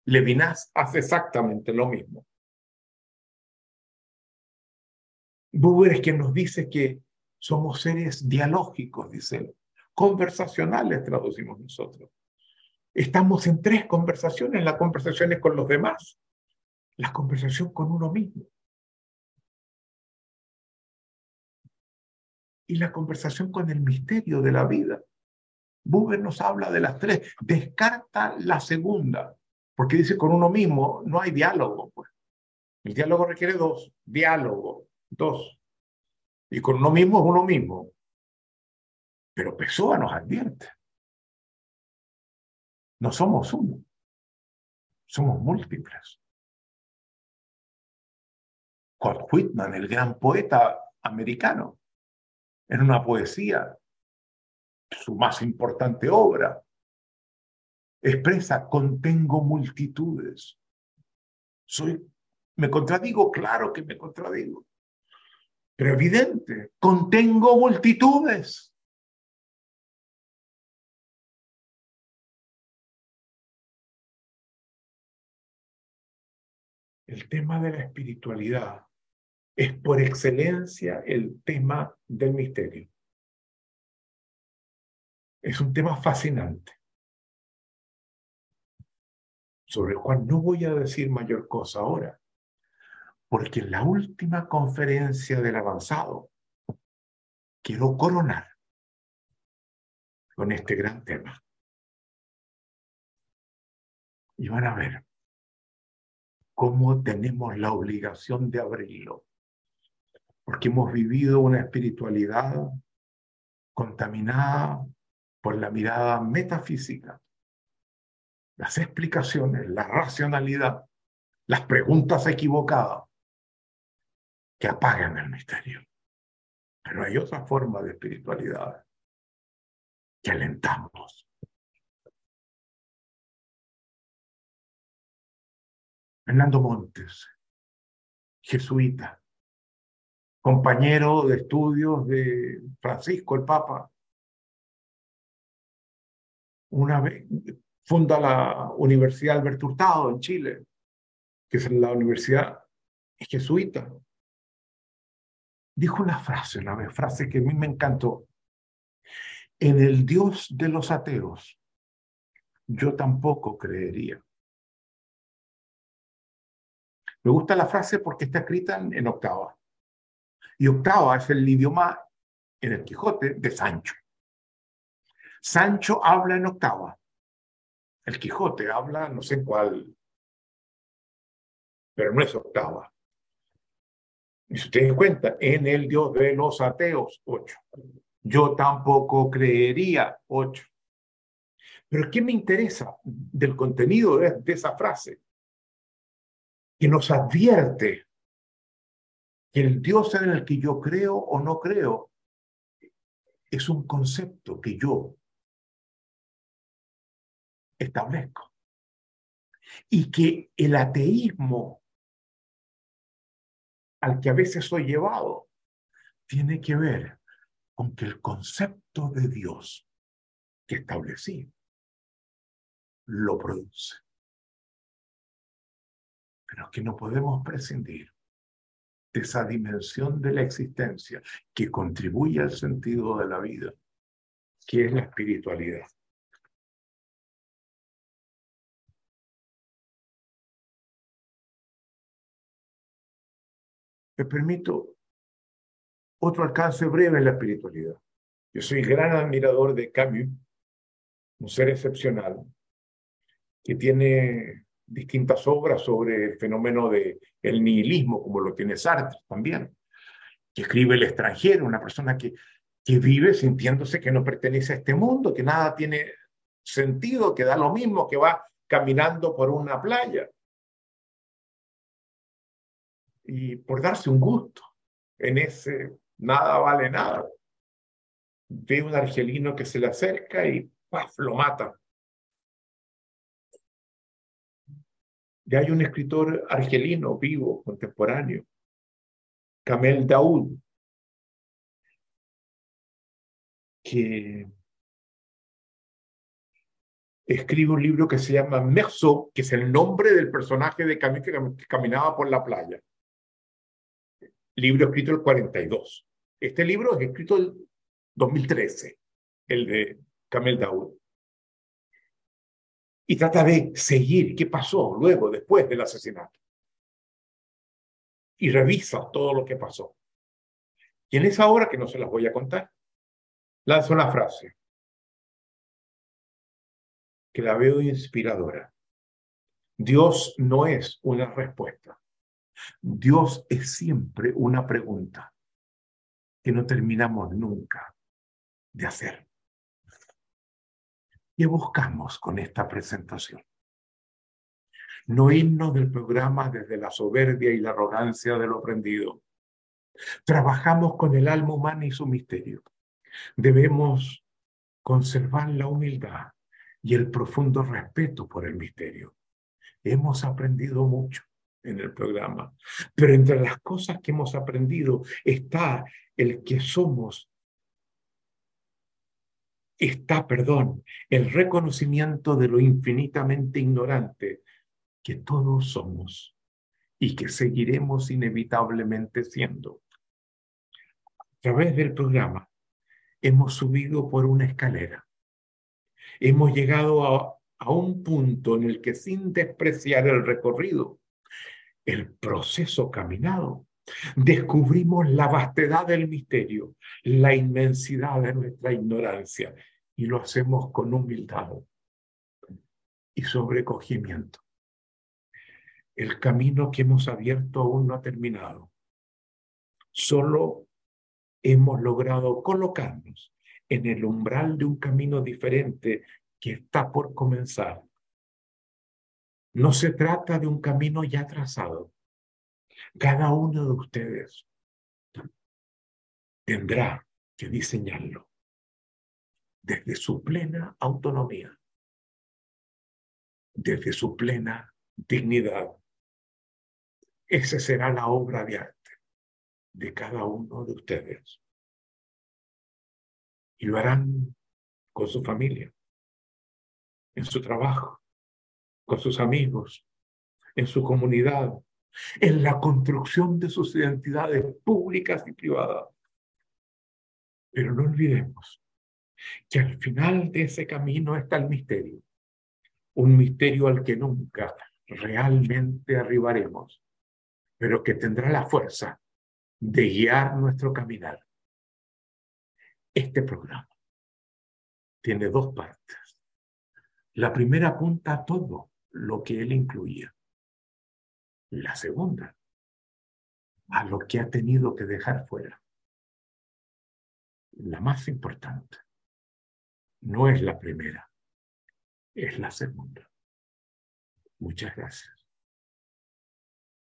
Levinas hace exactamente lo mismo. Buber es quien nos dice que somos seres dialógicos, dice conversacionales, traducimos nosotros. Estamos en tres conversaciones, la conversación es con los demás, la conversación con uno mismo. Y la conversación con el misterio de la vida. Buber nos habla de las tres, descarta la segunda, porque dice con uno mismo no hay diálogo. Pues. El diálogo requiere dos, diálogo, dos. Y con uno mismo es uno mismo. Pero Pessoa nos advierte. No somos uno, somos múltiples. Walt Whitman, el gran poeta, americano, en una poesía, su más importante obra, expresa, contengo multitudes. Soy, me contradigo, claro que me contradigo, pero evidente, contengo multitudes. El tema de la espiritualidad es por excelencia el tema del misterio. Es un tema fascinante, sobre el cual no voy a decir mayor cosa ahora, porque en la última conferencia del avanzado quiero coronar con este gran tema. Y van a ver cómo tenemos la obligación de abrirlo. Porque hemos vivido una espiritualidad contaminada por la mirada metafísica, las explicaciones, la racionalidad, las preguntas equivocadas que apagan el misterio. Pero hay otra forma de espiritualidad que alentamos, Fernando Montes, jesuita, compañero de estudios de Francisco el Papa. Una vez funda la Universidad Alberto Hurtado en Chile, que es la universidad jesuita. Dijo una frase, una vez, frase que a mí me encantó. En el Dios de los ateos, yo tampoco creería. Me gusta la frase porque está escrita en, octava. Y octava es el idioma en el Quijote de Sancho. Sancho habla en octava. El Quijote habla no sé cuál, pero no es octava. Y si ustedes cuenta, en el Dios de los ateos, ocho. Yo tampoco creería, ocho. Pero ¿qué me interesa del contenido de esa frase? que nos advierte el Dios en el que yo creo o no creo es un concepto que yo establezco. Y que el ateísmo al que a veces soy llevado tiene que ver con que el concepto de Dios que establecí lo produce pero que no podemos prescindir esa dimensión de la existencia que contribuye al sentido de la vida, que es la espiritualidad. Me permito otro alcance breve en la espiritualidad. Yo soy gran admirador de Camus, un ser excepcional, que tiene distintas obras sobre el fenómeno del el nihilismo, como lo tiene Sartre también, que escribe El extranjero, una persona que, que vive sintiéndose que no pertenece a este mundo, que nada tiene sentido, que da lo mismo, que va caminando por una playa. Y por darse un gusto en ese nada vale nada, ve un argelino que se le acerca y ¡paf! lo mata. Ya hay un escritor argelino vivo, contemporáneo, Kamel Daoud, que escribe un libro que se llama Merceau, que es el nombre del personaje de Camille que caminaba por la playa. Libro escrito el 42. Este libro es escrito el 2013, el de Kamel Daoud y trata de seguir qué pasó luego, después del asesinato. Y revisa todo lo que pasó. Y en esa hora, que no se las voy a contar, lanza una frase que la veo inspiradora. Dios no es una respuesta. Dios es siempre una pregunta que no terminamos nunca de hacer. ¿Qué buscamos con esta presentación? No irnos del programa desde la soberbia y la arrogancia de lo aprendido, Trabajamos con el alma humana y su misterio. Debemos conservar la humildad y el profundo respeto por el misterio. Hemos aprendido mucho en el programa, pero entre las cosas que hemos aprendido está el que somos está, perdón, el reconocimiento de lo infinitamente ignorante que todos somos y que seguiremos inevitablemente siendo. A través del programa hemos subido por una escalera. Hemos llegado a, un punto en el que sin despreciar el recorrido, el proceso caminado, descubrimos la vastedad del misterio, la inmensidad de nuestra ignorancia y lo hacemos con humildad y sobrecogimiento. El camino que hemos abierto aún no ha terminado. Solo hemos logrado colocarnos en el umbral de un camino diferente que está por comenzar. No se trata de un camino ya trazado. Cada uno de ustedes tendrá que diseñarlo desde su plena autonomía, desde su plena dignidad. Esa será la obra de arte de cada uno de ustedes. Y lo harán con su familia, en su trabajo, con sus amigos, en su comunidad, en la construcción de sus identidades públicas y privadas. Pero no olvidemos que al final de ese camino está el misterio, un misterio al que nunca realmente arribaremos, pero que tendrá la fuerza de guiar nuestro caminar. Este programa tiene dos partes. La primera apunta a todo lo que él incluía. La segunda, a lo que ha tenido que dejar fuera. La más importante no es la primera, es la segunda. Muchas gracias.